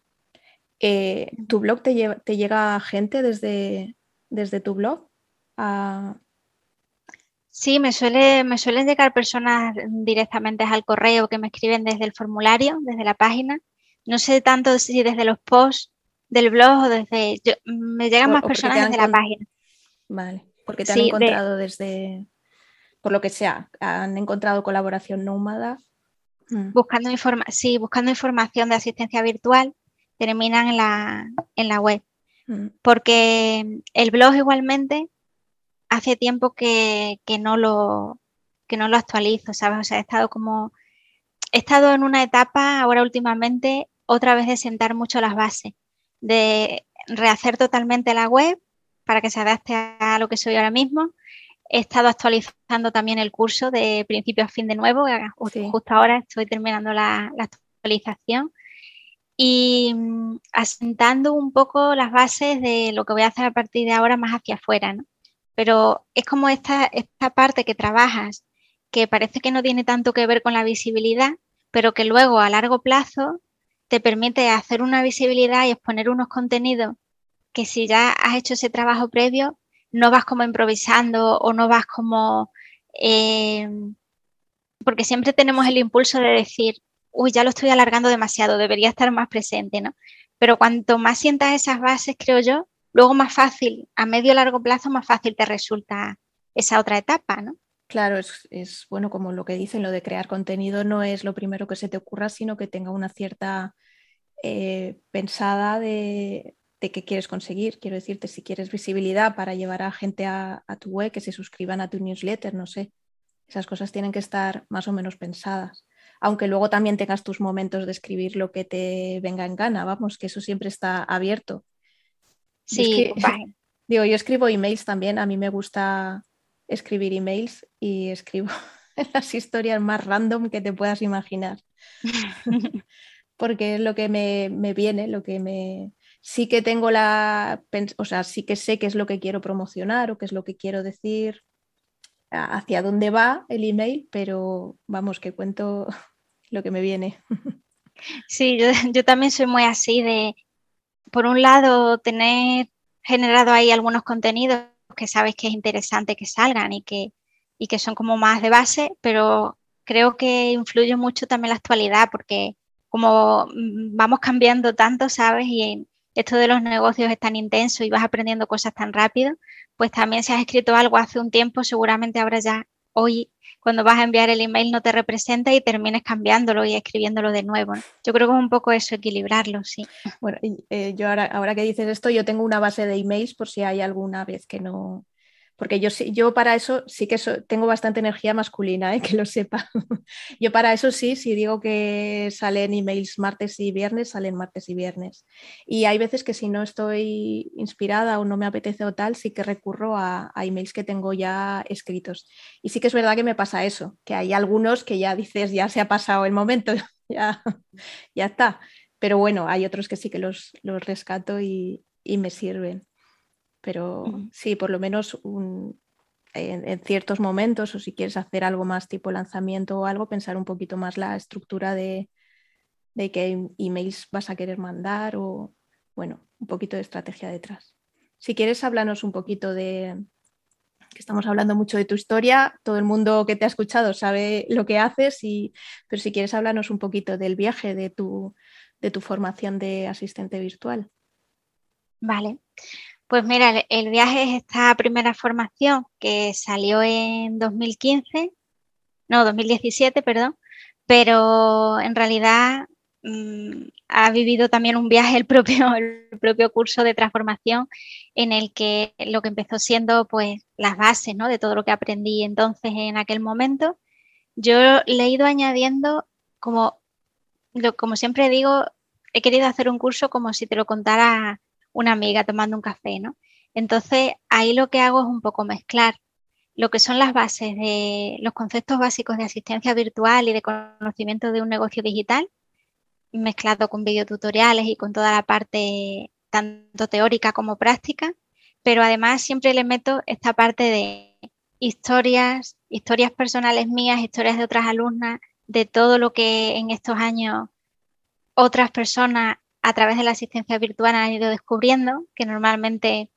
Eh, ¿Tu blog te, te, llega gente desde, desde tu blog? Sí, me, suele, me suelen llegar personas directamente al correo que me escriben desde el formulario, desde la página. No sé tanto si desde los posts del blog o desde... me llegan más personas desde la página. Vale, porque te han encontrado desde... Por lo que sea, han encontrado colaboración nómada mm. buscando, sí, buscando información de asistencia virtual, terminan en la, en la web. Mm. Porque el blog igualmente hace tiempo que, no lo, que no lo actualizo, ¿sabes? O sea, he estado como, he estado en una etapa ahora últimamente otra vez de sentar mucho las bases, de rehacer totalmente la web para que se adapte a lo que soy ahora mismo. He estado actualizando también el curso de principio a fin de nuevo, justo ahora estoy terminando la, actualización y mm, asentando un poco las bases de lo que voy a hacer a partir de ahora más hacia afuera, ¿no? Pero es como esta, esta parte que trabajas que parece que no tiene tanto que ver con la visibilidad, pero que luego a largo plazo te permite hacer una visibilidad y exponer unos contenidos que si ya has hecho ese trabajo previo, no vas como improvisando o no vas como... Eh, porque siempre tenemos el impulso de decir, uy, ya lo estoy alargando demasiado, debería estar más presente, ¿no? Pero cuanto más sientas esas bases, creo yo, luego más fácil, a medio largo plazo, más fácil te resulta esa otra etapa, ¿no? Claro, es, bueno, como lo que dicen, lo de crear contenido no es lo primero que se te ocurra, sino que tenga una cierta eh, pensada de, de, qué quieres conseguir. Quiero decirte, si quieres visibilidad para llevar a gente a, tu web, que se suscriban a tu newsletter, no sé. Esas cosas tienen que estar más o menos pensadas. Aunque luego también tengas tus momentos de escribir lo que te venga en gana, vamos, que eso siempre está abierto. Sí, *laughs* digo, yo escribo emails también, a mí me gusta escribir emails y escribo *laughs* las historias más random que te puedas imaginar. *laughs* Porque es lo que me, viene, lo que me... Sí que tengo la... O sea, sí que sé qué es lo que quiero promocionar o qué es lo que quiero decir, hacia dónde va el email, pero vamos, que cuento lo que me viene. Sí, yo, yo también soy muy así de, por un lado, tener generado ahí algunos contenidos que sabes que es interesante que salgan y que, y que son como más de base, pero creo que influye mucho también la actualidad porque como vamos cambiando tanto, ¿sabes? Y esto de los negocios es tan intenso y vas aprendiendo cosas tan rápido, pues también si has escrito algo hace un tiempo, seguramente ahora ya hoy cuando vas a enviar el email no te representa y termines cambiándolo y escribiéndolo de nuevo. Yo creo que es un poco eso, equilibrarlo, sí. Bueno, eh, yo ahora, ahora que dices esto, yo tengo una base de emails por si hay alguna vez que no, porque yo, yo para eso sí que tengo bastante energía masculina, ¿eh? *laughs* que lo sepa. yo para eso sí, si digo que salen emails martes y viernes, salen martes y viernes. Y hay veces que si no estoy inspirada o no me apetece o tal, sí que recurro a, emails que tengo ya escritos. Y sí que es verdad que me pasa eso, que hay algunos que ya dices, ya se ha pasado el momento, *laughs* ya, ya está. Pero bueno, hay otros que sí que los, los rescato y me sirven pero sí, por lo menos en, ciertos momentos o si quieres hacer algo más tipo lanzamiento o algo, pensar un poquito más la estructura de, de qué emails vas a querer mandar o, bueno, un poquito de estrategia detrás. Si quieres, háblanos un poquito de, que estamos hablando mucho de tu historia, todo el mundo que te ha escuchado sabe lo que haces, y, pero si quieres, háblanos un poquito del viaje de tu, de tu formación de asistente virtual. Vale, pues mira, el, viaje es esta primera formación que salió en 2015, no, 2017, perdón, pero en realidad mm, ha vivido también un viaje el propio, *laughs* el propio curso de transformación en el que lo que empezó siendo pues las bases ¿no? de todo lo que aprendí entonces en aquel momento. Yo le he ido añadiendo como, como siempre digo, he querido hacer un curso como si te lo contara una amiga tomando un café, ¿no? Entonces, ahí lo que hago es un poco mezclar lo que son las bases de los conceptos básicos de asistencia virtual y de conocimiento de un negocio digital, mezclado con videotutoriales y con toda la parte tanto teórica como práctica, pero además siempre le meto esta parte de historias, historias personales mías, historias de otras alumnas, de todo lo que en estos años otras personas a través de la asistencia virtual han ido descubriendo, que normalmente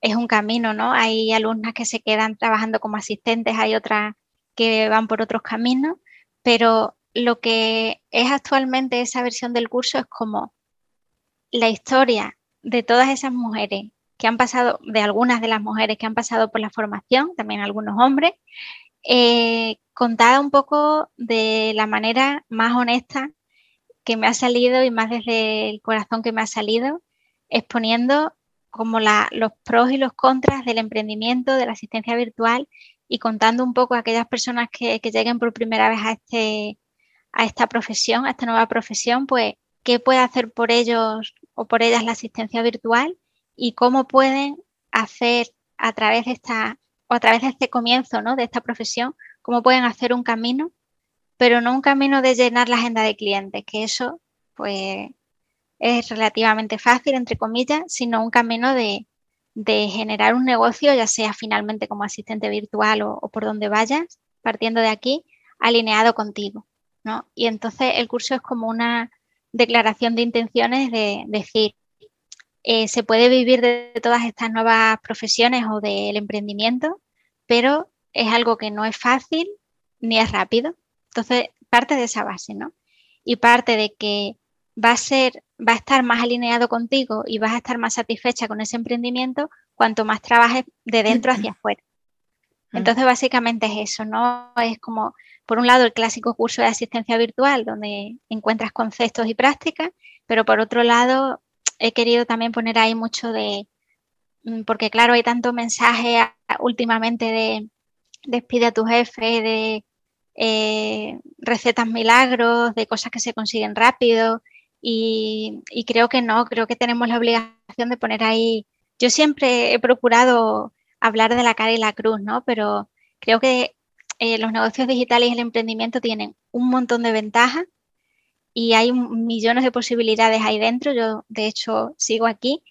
es un camino, ¿no? Hay alumnas que se quedan trabajando como asistentes, hay otras que van por otros caminos, pero lo que es actualmente esa versión del curso es como la historia de todas esas mujeres que han pasado, de algunas de las mujeres que han pasado por la formación, también algunos hombres, eh, contada un poco de la manera más honesta que me ha salido y más desde el corazón que me ha salido, exponiendo como los pros y los contras del emprendimiento, de la asistencia virtual y contando un poco a aquellas personas que, lleguen por primera vez a, este, a esta profesión, a esta nueva profesión, pues qué puede hacer por ellos o por ellas la asistencia virtual y cómo pueden hacer a través de esta o a través de este comienzo ¿no? de esta profesión, cómo pueden hacer un camino, pero no un camino de llenar la agenda de clientes, que eso pues es relativamente fácil, entre comillas, sino un camino de, generar un negocio, ya sea finalmente como asistente virtual o, por donde vayas, partiendo de aquí, alineado contigo. ¿no? Y entonces el curso es como una declaración de intenciones de decir, eh, se puede vivir de, todas estas nuevas profesiones o del emprendimiento, pero es algo que no es fácil ni es rápido. Entonces, parte de esa base, ¿no? Y parte de que va a ser, va a estar más alineado contigo y vas a estar más satisfecha con ese emprendimiento cuanto más trabajes de dentro hacia afuera. Entonces, básicamente es eso, ¿no? Es como, por un lado, el clásico curso de asistencia virtual, donde encuentras conceptos y prácticas, pero por otro lado, he querido también poner ahí mucho de, mm, porque claro, hay tanto mensaje últimamente de despide a tu jefe, de eh, recetas milagros, de cosas que se consiguen rápido y, creo que no, creo que tenemos la obligación de poner ahí, yo siempre he procurado hablar de la cara y la cruz, ¿no? Pero creo que eh, los negocios digitales y el emprendimiento tienen un montón de ventajas y hay millones de posibilidades ahí dentro. Yo, de hecho, sigo aquí,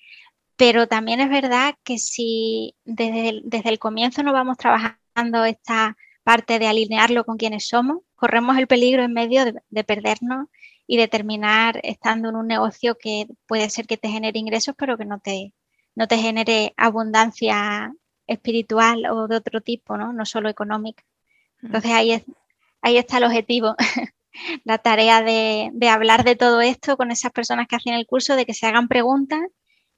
pero también es verdad que si desde desde el comienzo no vamos trabajando esta parte de alinearlo con quienes somos, corremos el peligro en medio de, perdernos y de terminar estando en un negocio que puede ser que te genere ingresos, pero que no te, no te genere abundancia espiritual o de otro tipo, ¿no? No solo económica. Entonces ahí, es, ahí está el objetivo, *laughs* la tarea de, hablar de todo esto con esas personas que hacen el curso, de que se hagan preguntas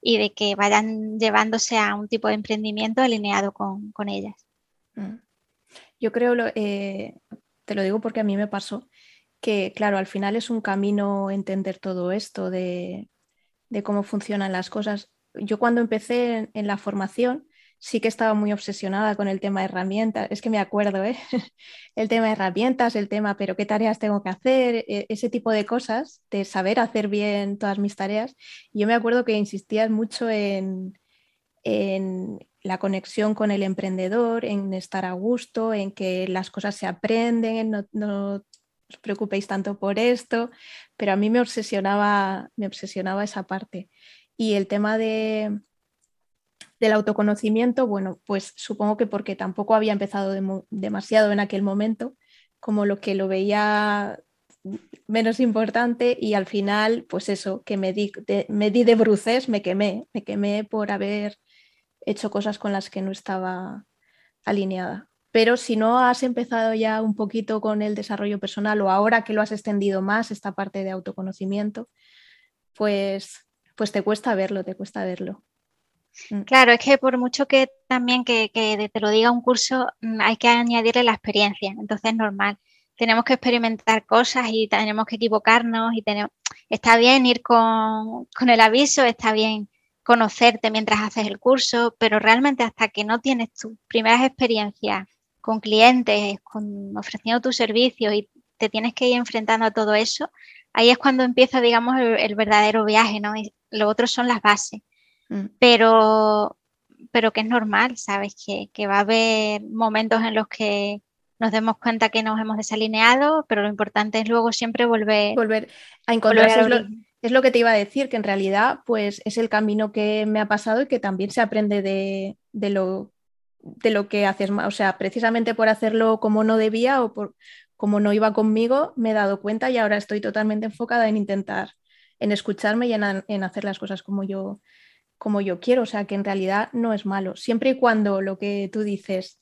y de que vayan llevándose a un tipo de emprendimiento alineado con, ellas. Mm. Yo creo, eh, te lo digo porque a mí me pasó, que claro, al final es un camino entender todo esto de, cómo funcionan las cosas. Yo cuando empecé en la formación, sí que estaba muy obsesionada con el tema de herramientas. Es que me acuerdo, ¿eh? *laughs* el tema de herramientas, el tema, pero qué tareas tengo que hacer, e, ese tipo de cosas, de saber hacer bien todas mis tareas. Yo me acuerdo que insistías mucho en, la conexión con el emprendedor, en estar a gusto, en que las cosas se aprenden, no, no os preocupéis tanto por esto, pero a mí me obsesionaba, me obsesionaba esa parte. Y el tema de, del autoconocimiento, bueno, pues supongo que porque tampoco había empezado demasiado en aquel momento, como lo que lo veía menos importante y al final, pues eso, que me di de, me di de bruces, me quemé, me quemé por haber hecho cosas con las que no estaba alineada. Pero si no has empezado ya un poquito con el desarrollo personal o ahora que lo has extendido más, esta parte de autoconocimiento, pues, pues te cuesta verlo, te cuesta verlo. Mm. Claro, es que por mucho que también que, te lo diga un curso, mm, hay que añadirle la experiencia, entonces es normal. Tenemos que experimentar cosas y tenemos que equivocarnos y tenemos... está bien ir con, el aviso, está bien conocerte mientras haces el curso, pero realmente hasta que no tienes tus primeras experiencias con clientes, con, ofreciendo tus servicios y te tienes que ir enfrentando a todo eso, ahí es cuando empieza, digamos, el, el verdadero viaje, ¿no? Y lo otro son las bases. Mm. pero, pero que es normal, ¿sabes? Que, va a haber momentos en los que nos demos cuenta que nos hemos desalineado, pero lo importante es luego siempre volver, volver a. Es lo, que te iba a decir, que en realidad pues es el camino que me ha pasado y que también se aprende de, lo, de lo que haces. O sea, precisamente por hacerlo como no debía o por como no iba conmigo, me he dado cuenta y ahora estoy totalmente enfocada en intentar, en escucharme y en, en hacer las cosas como yo, como yo quiero, o sea que en realidad no es malo, siempre y cuando lo que tú dices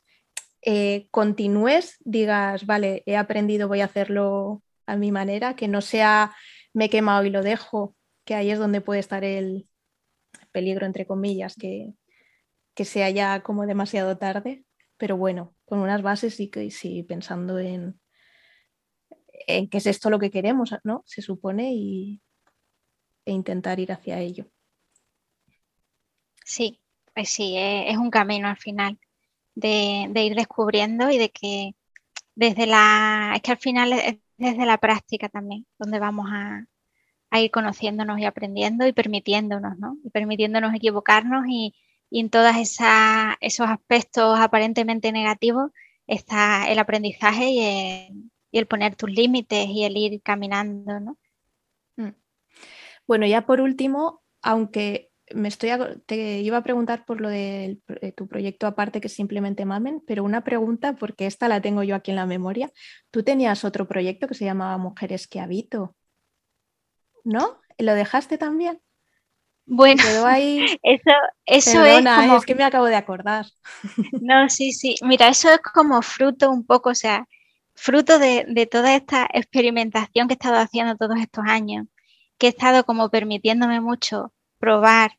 eh, continúes, digas, vale, he aprendido, voy a hacerlo a mi manera, que no sea me he quemado y lo dejo, que ahí es donde puede estar el peligro, entre comillas, que, que sea ya como demasiado tarde, pero bueno, con unas bases y que sí, pensando en, en qué es esto lo que queremos, ¿no? Se supone, y, e intentar ir hacia ello. Sí, pues sí, es, un camino al final de, ir descubriendo y de que desde la, es que al final desde la práctica también, donde vamos a, ir conociéndonos y aprendiendo y permitiéndonos, ¿no? Y permitiéndonos equivocarnos y, en todos esos aspectos aparentemente negativos está el aprendizaje y el, y el poner tus límites y el ir caminando, ¿no? Mm. Bueno, ya por último, aunque me estoy te iba a preguntar por lo de eh, tu proyecto aparte que simplemente Mamen, pero una pregunta porque esta la tengo yo aquí en la memoria. Tú tenías otro proyecto que se llamaba Mujeres que habito, ¿no? ¿Lo dejaste también? Bueno, *laughs* eso, eso es, como... es que me acabo de acordar. *laughs* No, sí, sí. Mira, eso es como fruto un poco, o sea, fruto de, toda esta experimentación que he estado haciendo todos estos años, que he estado como permitiéndome mucho probar,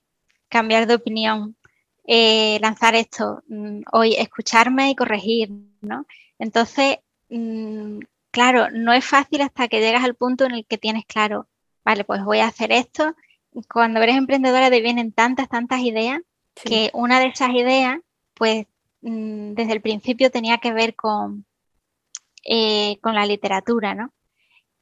cambiar de opinión, eh, lanzar esto, mm, hoy escucharme y corregir, ¿no? Entonces, mm, claro, no es fácil hasta que llegas al punto en el que tienes claro, vale, pues voy a hacer esto. Cuando eres emprendedora te vienen tantas, tantas ideas que una de esas ideas, pues mm, desde el principio tenía que ver con, eh, con la literatura, ¿no?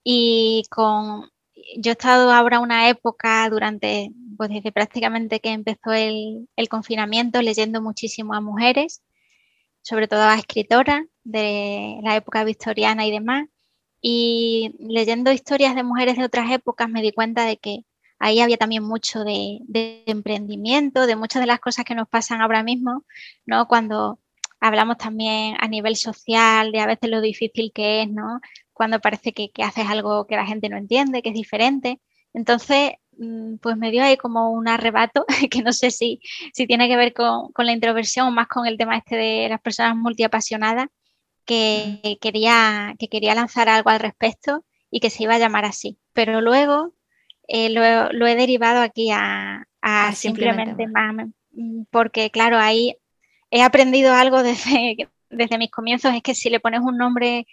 Y con, yo he estado ahora una época durante, pues desde prácticamente que empezó el, confinamiento, leyendo muchísimo a mujeres, sobre todo a escritoras de la época victoriana y demás. Y leyendo historias de mujeres de otras épocas me di cuenta de que ahí había también mucho de, de emprendimiento, de muchas de las cosas que nos pasan ahora mismo, ¿no? Cuando hablamos también a nivel social de a veces lo difícil que es, ¿no? Cuando parece que, haces algo que la gente no entiende, que es diferente. Entonces, mm, pues me dio ahí como un arrebato, *laughs* que no sé si, si tiene que ver con, la introversión o más con el tema este de las personas multiapasionadas, que, quería, que quería lanzar algo al respecto y que se iba a llamar así. Pero luego eh, lo, he derivado aquí a, a simplemente más, porque claro, ahí he aprendido algo *laughs* desde, desde mis comienzos, es que si le pones un nombre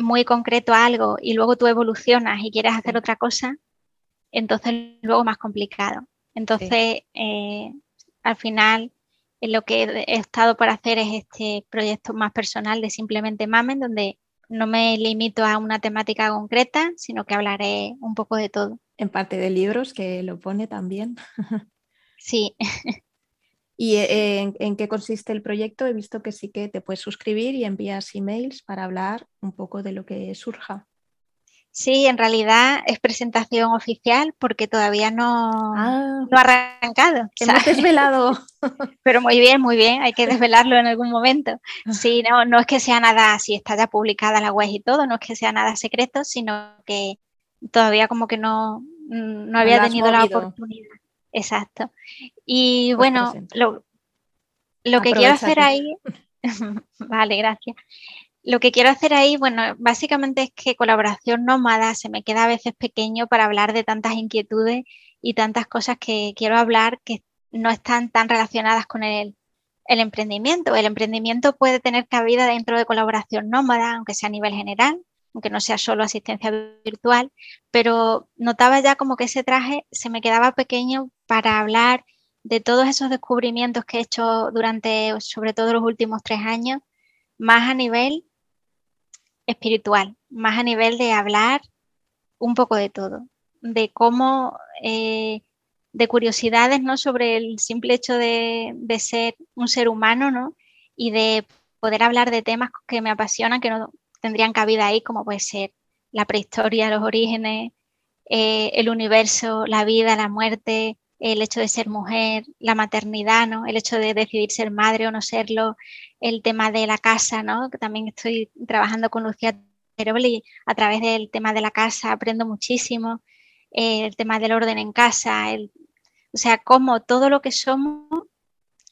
muy concreto a algo y luego tú evolucionas y quieres hacer otra cosa, entonces luego más complicado. Entonces, eh, al final, lo que he estado por hacer es este proyecto más personal de simplemente Mamen, donde no me limito a una temática concreta, sino que hablaré un poco de todo. En parte de libros, que lo pone también. Sí. *laughs* ¿Y eh, en, qué consiste el proyecto? He visto que sí que te puedes suscribir y envías emails para hablar un poco de lo que surja. Sí, en realidad es presentación oficial porque todavía no, ah. ha arrancado. Hemos desvelado. *laughs* Pero muy bien, muy bien, hay que desvelarlo en algún momento. Sí, no, no es que sea nada, si está ya publicada la web y todo, no es que sea nada secreto, sino que todavía como que no, no había tenido la oportunidad. Exacto. Y bueno, lo, que quiero hacer ahí, *laughs* vale, gracias. Lo que quiero hacer ahí, bueno, básicamente es que colaboración nómada se me queda a veces pequeño para hablar de tantas inquietudes y tantas cosas que quiero hablar que no están tan relacionadas con el, el emprendimiento. El emprendimiento puede tener cabida dentro de colaboración nómada, aunque sea a nivel general, aunque no sea solo asistencia virtual, pero notaba ya como que ese traje se me quedaba pequeño para hablar de todos esos descubrimientos que he hecho durante, sobre todo los últimos tres años, más a nivel espiritual, más a nivel de hablar un poco de todo, de cómo, eh, de curiosidades, ¿no? Sobre el simple hecho de, de, ser un ser humano, ¿no? Y de poder hablar de temas que me apasionan, que no, tendrían cabida ahí, como puede ser la prehistoria, los orígenes, eh, el universo, la vida, la muerte, el hecho de ser mujer, la maternidad, ¿no? El hecho de decidir ser madre o no serlo, el tema de la casa, ¿no? También estoy trabajando con Lucía Teroli a través del tema de la casa aprendo muchísimo, eh, el tema del orden en casa, el, o sea, cómo todo lo que somos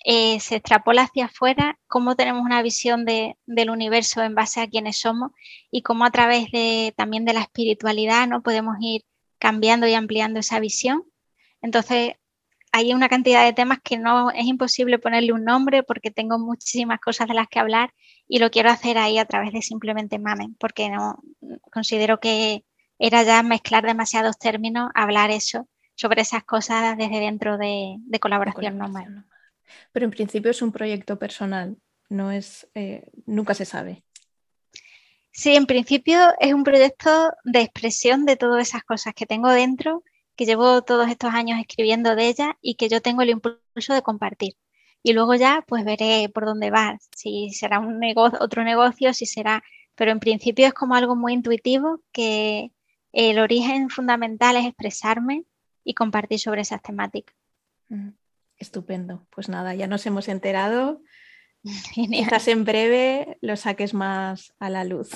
eh, se extrapola hacia afuera, cómo tenemos una visión del universo en base a quienes somos y cómo a través de, también de la espiritualidad ¿no? podemos ir cambiando y ampliando esa visión. Entonces, hay una cantidad de temas que no es imposible ponerle un nombre porque tengo muchísimas cosas de las que hablar y lo quiero hacer ahí a través de simplemente Mamen, porque no considero que era ya mezclar demasiados términos, hablar eso sobre esas cosas desde dentro de, colaboración, normal. Pero en principio es un proyecto personal, no es, eh, nunca se sabe. Sí, en principio es un proyecto de expresión de todas esas cosas que tengo dentro, que llevo todos estos años escribiendo de ellas y que yo tengo el impulso de compartir. Y luego ya pues veré por dónde va, si será un negocio, otro negocio, si será, pero en principio es como algo muy intuitivo que el origen fundamental es expresarme y compartir sobre esas temáticas. Estupendo. Pues nada, ya nos hemos enterado. *laughs* Quizás en breve lo saques más a la luz.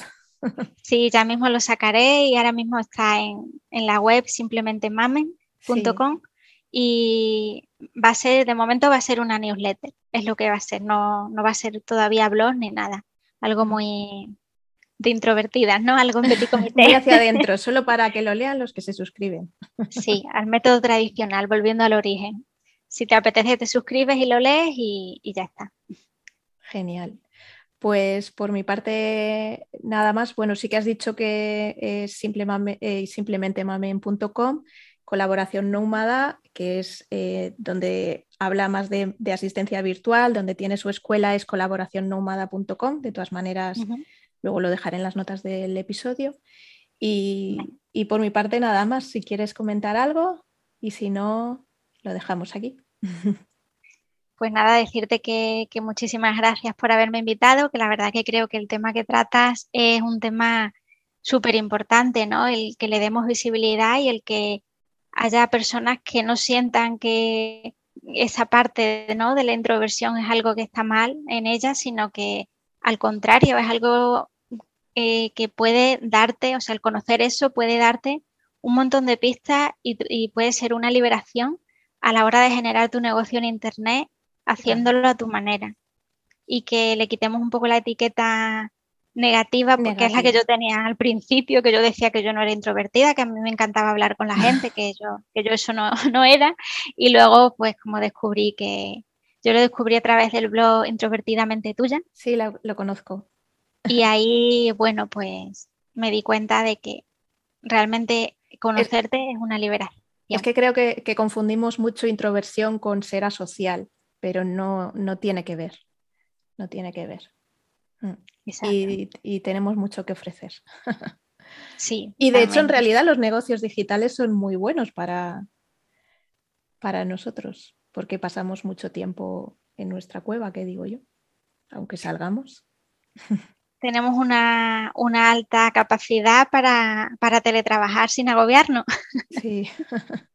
Sí, ya mismo lo sacaré y ahora mismo está en, la web simplemente mamen.com y va a ser, de momento va a ser una newsletter, es lo que va a ser, no, no va a ser todavía blog ni nada, algo muy, de introvertidas, ¿no? Algo en petit comité. Muy hacia *laughs* adentro, solo para que lo lean los que se suscriben. Sí, al método tradicional, volviendo al origen. Si te apetece, te suscribes y lo lees y, ya está. Genial. Pues por mi parte, nada más. Bueno, sí que has dicho que es eh, simplemente mamen.com, colaboración nómada, que es eh, donde habla más de, asistencia virtual, donde tiene su escuela, es colaboracionnómada.com. De todas maneras, Luego lo dejaré en las notas del episodio. Y, por mi parte nada más, si quieres comentar algo y si no, lo dejamos aquí. *laughs* Pues nada, decirte que, muchísimas gracias por haberme invitado, que la verdad que creo que el tema que tratas es un tema súper importante, ¿no? El que le demos visibilidad y el que haya personas que no sientan que esa parte ¿no? de la introversión es algo que está mal en ella, sino que al contrario, es algo eh, que puede darte, o sea, el conocer eso puede darte un montón de pistas y, puede ser una liberación a la hora de generar tu negocio en Internet haciéndolo a tu manera. Y que le quitemos un poco la etiqueta negativa, porque es la que yo tenía al principio, que yo decía que yo no era introvertida, que a mí me encantaba hablar con la gente, que yo, que yo eso no, *laughs* no era. Y luego, pues como descubrí que yo lo descubrí a través del blog Introvertidamente Tuya. Sí, lo conozco. Y ahí, bueno, pues me di cuenta de que realmente conocerte es, una liberación. Es que creo que, confundimos mucho introversión con ser asocial, pero no, no tiene que ver. No tiene que ver. Mm. Y, tenemos mucho que ofrecer. *laughs* Sí. y de hecho, en realidad, los negocios digitales son muy buenos para, para nosotros, porque pasamos mucho tiempo en nuestra cueva, que digo yo, aunque salgamos. *laughs* tenemos una, alta capacidad para, teletrabajar sin agobiarnos. Sí. *laughs*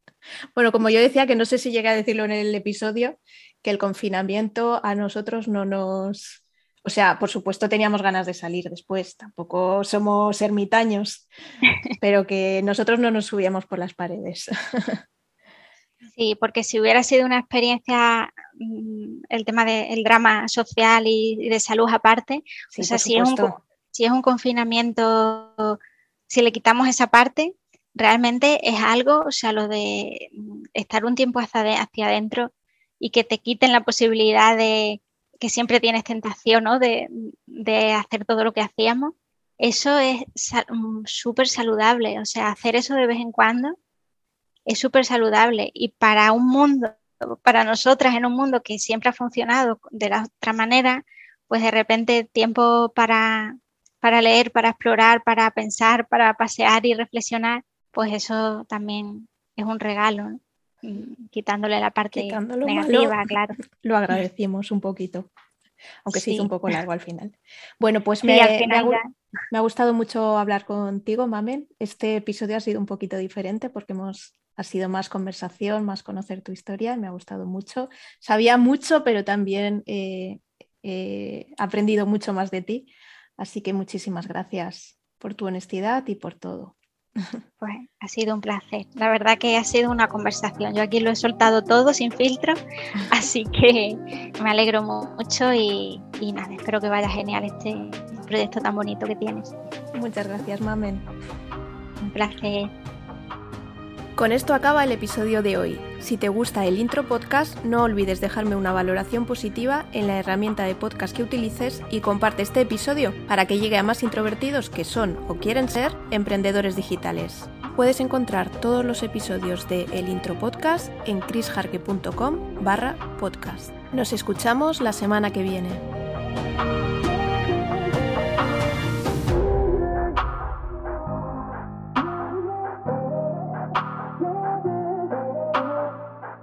Bueno, como yo decía, que no sé si llegué a decirlo en el episodio, que el confinamiento a nosotros no nos... O sea, por supuesto teníamos ganas de salir después, tampoco somos ermitaños, *laughs* pero que nosotros no nos subíamos por las paredes. *laughs* Sí, porque si hubiera sido una experiencia, mm, el tema del drama social y, de salud aparte, o sea, si es, un, si es un confinamiento, si le quitamos esa parte, realmente es algo, o sea, lo de estar un tiempo hacia, hacia adentro y que te quiten la posibilidad de que siempre tienes tentación, ¿no? De, de hacer todo lo que hacíamos, eso es mm, súper saludable, o sea, hacer eso de vez en cuando es súper saludable. Y para un mundo, para nosotras en un mundo que siempre ha funcionado de la otra manera, pues de repente tiempo para, para leer, para explorar, para pensar, para pasear y reflexionar, pues eso también es un regalo, quitándole la parte negativa, claro. *laughs* Lo agradecimos un poquito, aunque sí. se hizo un poco largo al final. Bueno, pues me, me, ha, gustado mucho hablar contigo, Mamen. Este episodio ha sido un poquito diferente porque hemos ha sido más conversación, más conocer tu historia y me ha gustado mucho. Sabía mucho, pero también he aprendido mucho más de ti. Así que muchísimas gracias por tu honestidad y por todo. *laughs* Pues ha sido un placer. La verdad que ha sido una conversación. Yo aquí lo he soltado todo sin filtro, *laughs* así que me alegro mucho y, y nada, espero que vaya genial este proyecto tan bonito que tienes. Muchas gracias, Mamen. Un placer. Con esto acaba el episodio de hoy. Si te gusta el intro podcast, no olvides dejarme una valoración positiva en la herramienta de podcast que utilices y comparte este episodio para que llegue a más introvertidos que son o quieren ser emprendedores digitales. Puedes encontrar todos los episodios de El Intro Podcast en chrisjarque.com barra podcast. Nos escuchamos la semana que viene.